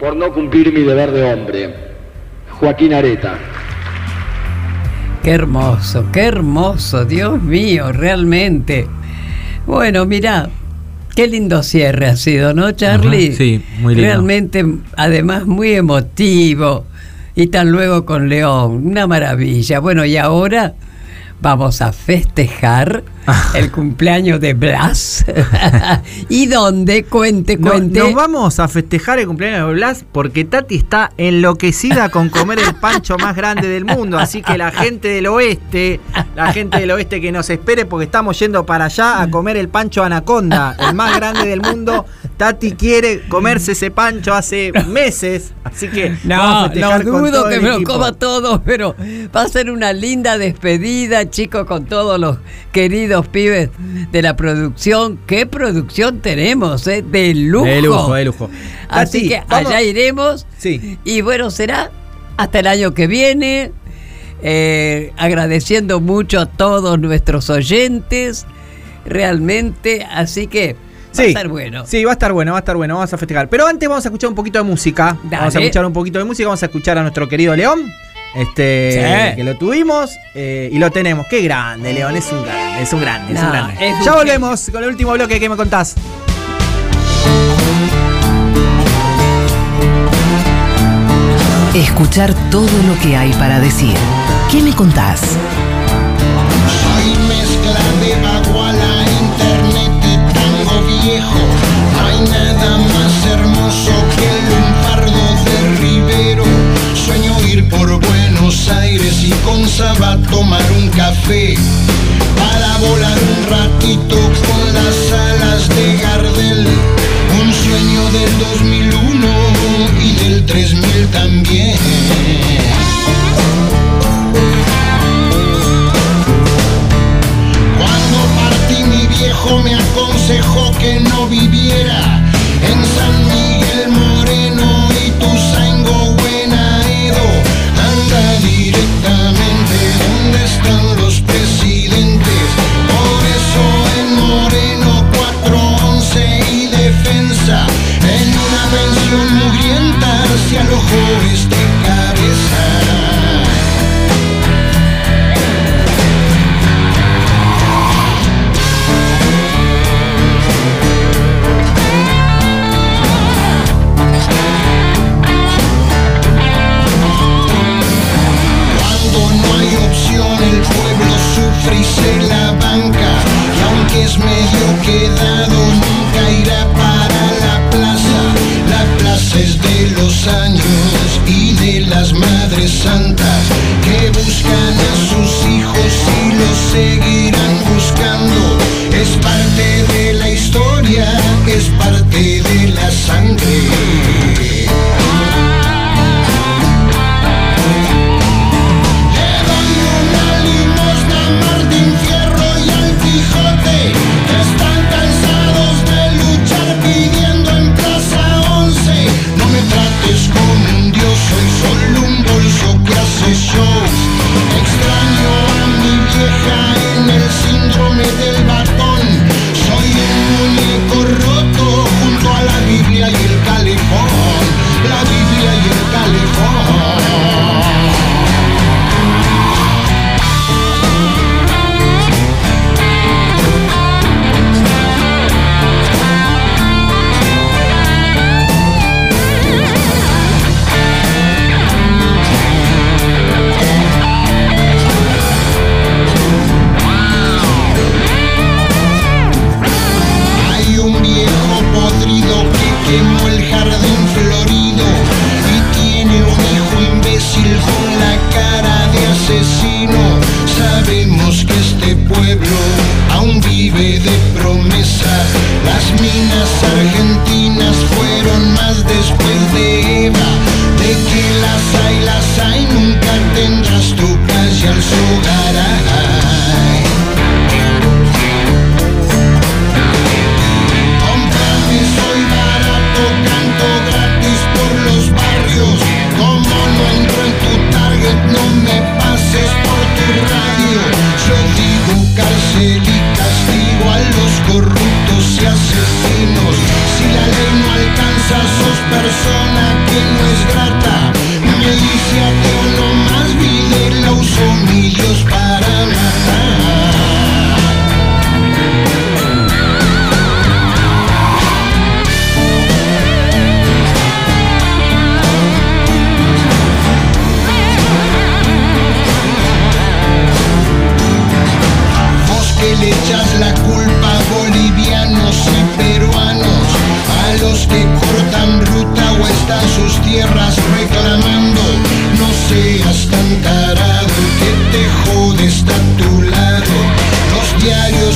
por no cumplir mi deber de hombre. Joaquín Areta.
Qué hermoso, qué hermoso, Dios mío, realmente. Bueno, mira, qué lindo cierre ha sido, ¿no, Charlie?
Ajá, sí, muy lindo.
Realmente, además, muy emotivo. Y tan luego con León, una maravilla. Bueno, y ahora vamos a festejar el cumpleaños de Blas. ¿Y dónde? Cuente,
No-
cuente.
nos vamos a festejar el cumpleaños de Blas porque Tati está enloquecida con comer el pancho más grande del mundo. Así que la gente del oeste, la gente del oeste que nos espere porque estamos yendo para allá a comer el pancho anaconda, el más grande del mundo. Tati quiere comerse ese pancho hace meses. Así que vamos a
No,
festejar
no
con
dudo
todo
que
el
me lo
equipo.
coma todo, pero va a ser una linda despedida, chicos, con todos los queridos pibes de la producción. ¿Qué producción tenemos, eh? De lujo.
De lujo, de lujo.
Así
Tati,
que
vamos-
allá iremos.
Sí.
Y bueno, será hasta el año que viene. eh, agradeciendo mucho a todos nuestros oyentes. Realmente, así que va a estar bueno.
Sí, va a estar bueno, va a estar bueno, vamos a festejar. Pero antes vamos a escuchar un poquito de música. Vamos a escuchar un poquito de música, vamos a escuchar a nuestro querido León. Este,
Sí.
que lo tuvimos eh, y lo tenemos. Qué grande, León, es un grande, es un grande, es un grande.
es un
ya volvemos con el último bloque que me contás.
Escuchar todo lo que hay para decir. ¿Qué me contás?
Soy mezcla de baguala, internet y tango viejo. No hay nada más hermoso ir por Buenos Aires y con Saba tomar un café. Para volar un ratito con las alas de Gardel. Un sueño del 2001 y del 3000 también. Cuando partí mi viejo me aconsejó que no viviera en San Miguel opción el pueblo sufre la banca. Y aunque es medio quedado los años y de las madres santas Que buscan a sus hijos y los seguirán buscando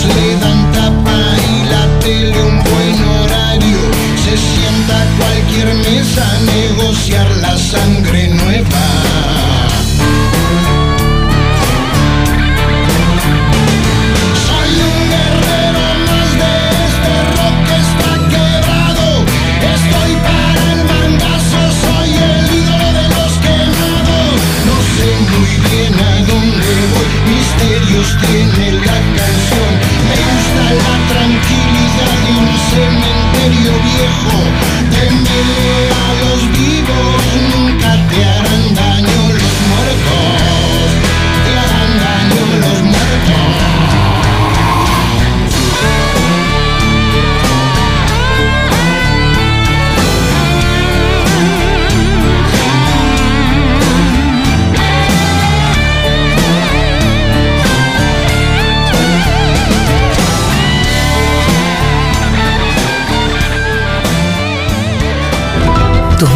Le dan tapa y la tele un buen horario. Se sienta cualquier mesa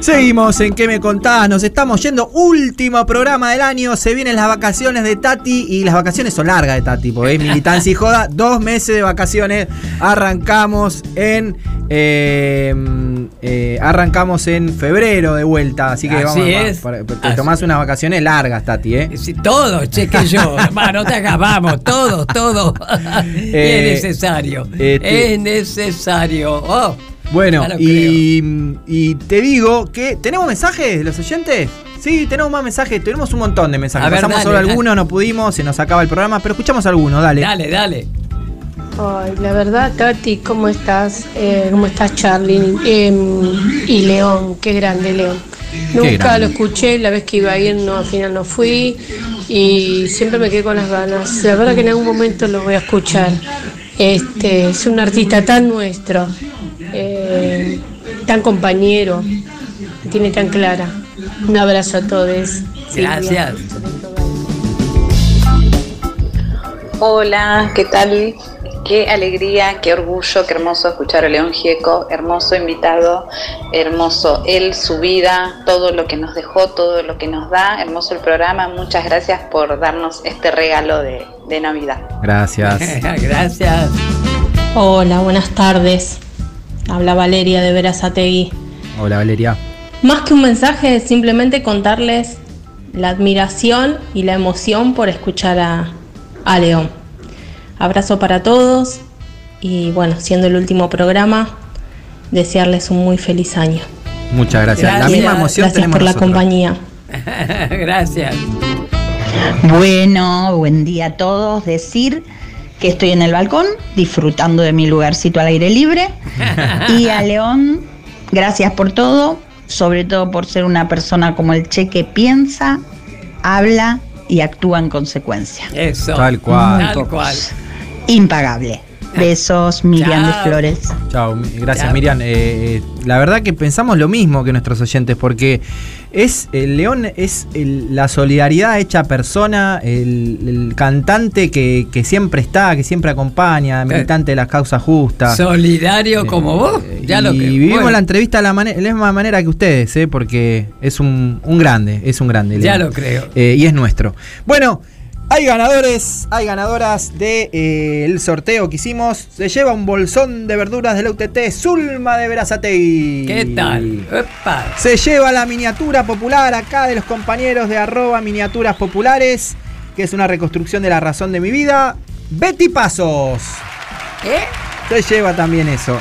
Seguimos en ¿Qué me contás? Nos estamos yendo. Último programa del año. Se vienen las vacaciones de Tati. Y las vacaciones son largas de Tati. Porque es militancia y joda. Dos meses de vacaciones. Arrancamos en. eh, eh, arrancamos en febrero de vuelta. Así que
Así
vamos.
es.
para- Te
Así
tomás unas vacaciones largas, Tati, ¿eh?
Sí, todos, che, que yo, hermano, no te hagas, vamos, todos, todos.
Eh,
es necesario.
este-
Es necesario. Oh,
Bueno, y, y te digo que. ¿Tenemos mensajes de los oyentes? Sí, tenemos más mensajes. Tenemos un montón de mensajes.
A ver,
Pasamos
dale,
solo
dale.
algunos, no pudimos, se nos acaba el programa, pero escuchamos algunos, dale.
Dale, dale.
Ay, la verdad, Tati, ¿cómo estás? Eh, ¿Cómo estás, Charlie? Eh, y León, qué grande, León. Nunca
grande.
lo escuché, la vez que iba a ir, no, al final no fui y siempre me quedé con las ganas. La verdad que en algún momento lo voy a escuchar. Este, es un artista tan nuestro, eh, tan compañero, tiene tan clara. Un abrazo a todos.
Gracias.
Hola, ¿qué tal? Qué alegría, qué orgullo, qué hermoso escuchar a León Gieco, hermoso invitado, hermoso él, su vida, todo lo que nos dejó, todo lo que nos da, hermoso el programa, muchas gracias por darnos este regalo de, de Navidad.
Gracias.
Gracias.
Hola, buenas tardes. Habla Valeria de Verazategui.
Hola, Valeria.
Más que un mensaje, es simplemente contarles la admiración y la emoción por escuchar a, a León. Abrazo para todos y bueno, siendo el último programa, desearles un muy feliz año.
Muchas gracias. La misma emoción
Gracias
tenemos
por la
nosotros.
compañía.
Gracias.
Bueno, buen día a todos. Decir que estoy en el balcón disfrutando de mi lugarcito al aire libre. Y a León, gracias por todo, sobre todo por ser una persona como el Che que piensa, habla y actúa en consecuencia.
Eso.
Tal cual.
Tal cual.
Impagable. Besos, Miriam de. Flores.
Chao, gracias
Chao.
Miriam. Eh, eh, la verdad que pensamos lo mismo que nuestros oyentes, porque es el León es el- la solidaridad hecha persona, el, el cantante que, que siempre está, que siempre acompaña, militante de las causas justas.
Solidario como vos. Ya lo
y
que.
vivimos
bueno,
la entrevista de la, misma manera que ustedes, ¿eh? porque es un, un grande, es un grande.
Ya
León.
lo creo.
Eh, y es nuestro. Bueno, hay ganadores, hay ganadoras del de, eh, sorteo que hicimos. Se lleva un bolsón de verduras del UTT Zulma de Verazategui.
¿Qué tal?
Se lleva la miniatura popular acá de los compañeros de arroba miniaturas populares, que es una reconstrucción de la razón de mi vida. Betty Pasos.
¿Eh?
Se lleva también eso.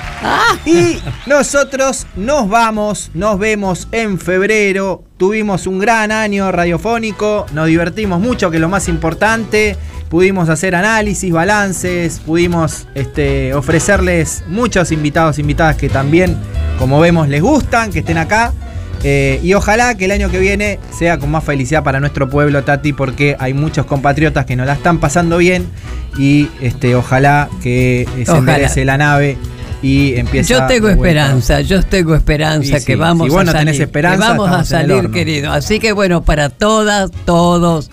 Y nosotros nos vamos, nos vemos en febrero. Tuvimos un gran año radiofónico, nos divertimos mucho, que es lo más importante. Pudimos hacer análisis, balances, pudimos este, ofrecerles muchos invitados, invitadas que también, como vemos, les gustan, que estén acá. Eh, y ojalá que el año que viene sea con más felicidad para nuestro pueblo, Tati, porque hay muchos compatriotas que nos la están pasando bien. Y este, ojalá que eh, se
Ojalá.
enderece la nave y empiece
Yo tengo esperanza, yo tengo esperanza
sí,
que vamos
si vos
a
no
salir.
tenés esperanza,
que vamos a salir, querido. Así que bueno, para todas, todos,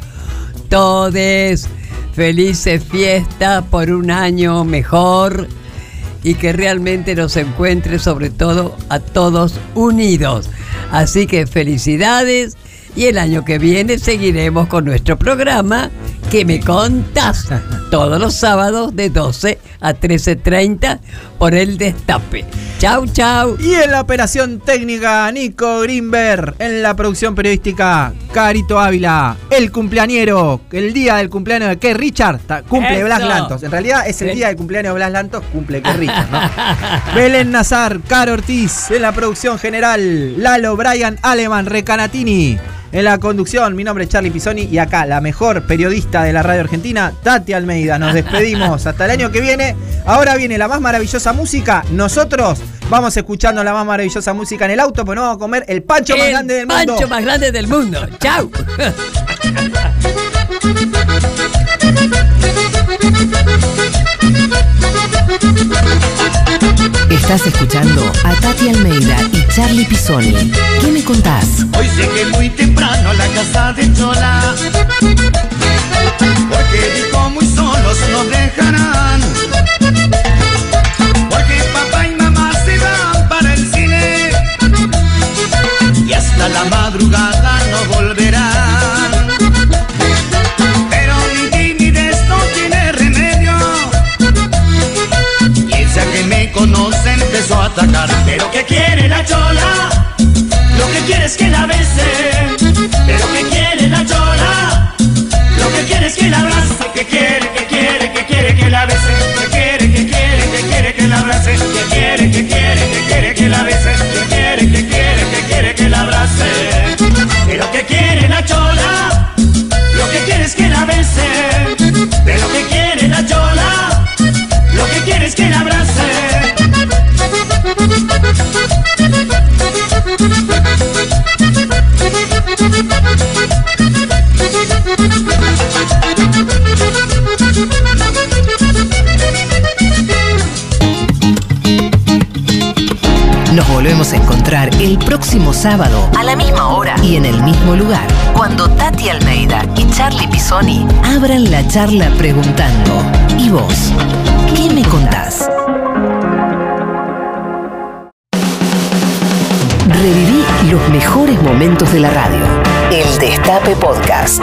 todes, felices fiestas por un año mejor y que realmente nos encuentre sobre todo a todos unidos. Así que felicidades y el año que viene seguiremos con nuestro programa que me contás todos los sábados de 12 a 13.30 por el Destape. Chau, chau.
Y en la operación técnica, Nico Greenberg. En la producción periodística, Carito Ávila. El cumpleañero. El día del cumpleaños de que Richard. Cumple
Eso.
Blas Lantos. En realidad es el día del cumpleaños de Blas Lantos. Cumple que Richard, ¿no? Belén Nazar, Caro Ortiz. En la producción general, Lalo Brian Aleman Recanatini. En la conducción, mi nombre es Charlie Pisoni y acá la mejor periodista de la radio argentina, Tati Almeida. Nos despedimos hasta el año que viene. Ahora viene la más maravillosa música. Nosotros vamos escuchando la más maravillosa música en el auto, pues nos vamos a comer el pancho más grande del mundo.
pancho más grande del mundo. Chau.
Estás escuchando a Tati Almeida y Charlie Pisoni. ¿Qué me contás?
Hoy llegué muy temprano a la casa de Chola Porque dijo muy solos nos dejarán Porque papá y mamá se van para el cine Y hasta la madrugada empezó a atacar. Pero ¿qué quiere la chola? Lo que quiere es que la bese, pero que quiere la chola. Lo que quiere es que la abrace, que quiere, que quiere, que quiere que la bese, que quiere, que quiere, que quiere que la abrace, que quiere, que quiere, que quiere que la bese, que quiere, que quiere, que quiere que la abrace. Pero que quiere la chola, lo que quiere es que la bese,
volvemos a encontrar el próximo sábado a la misma hora y en el mismo lugar, cuando Tati Almeida y Charlie Pisoni abran la charla preguntando, ¿y vos? ¿Qué me contás? Reviví los mejores momentos de la radio. El Destape Podcast.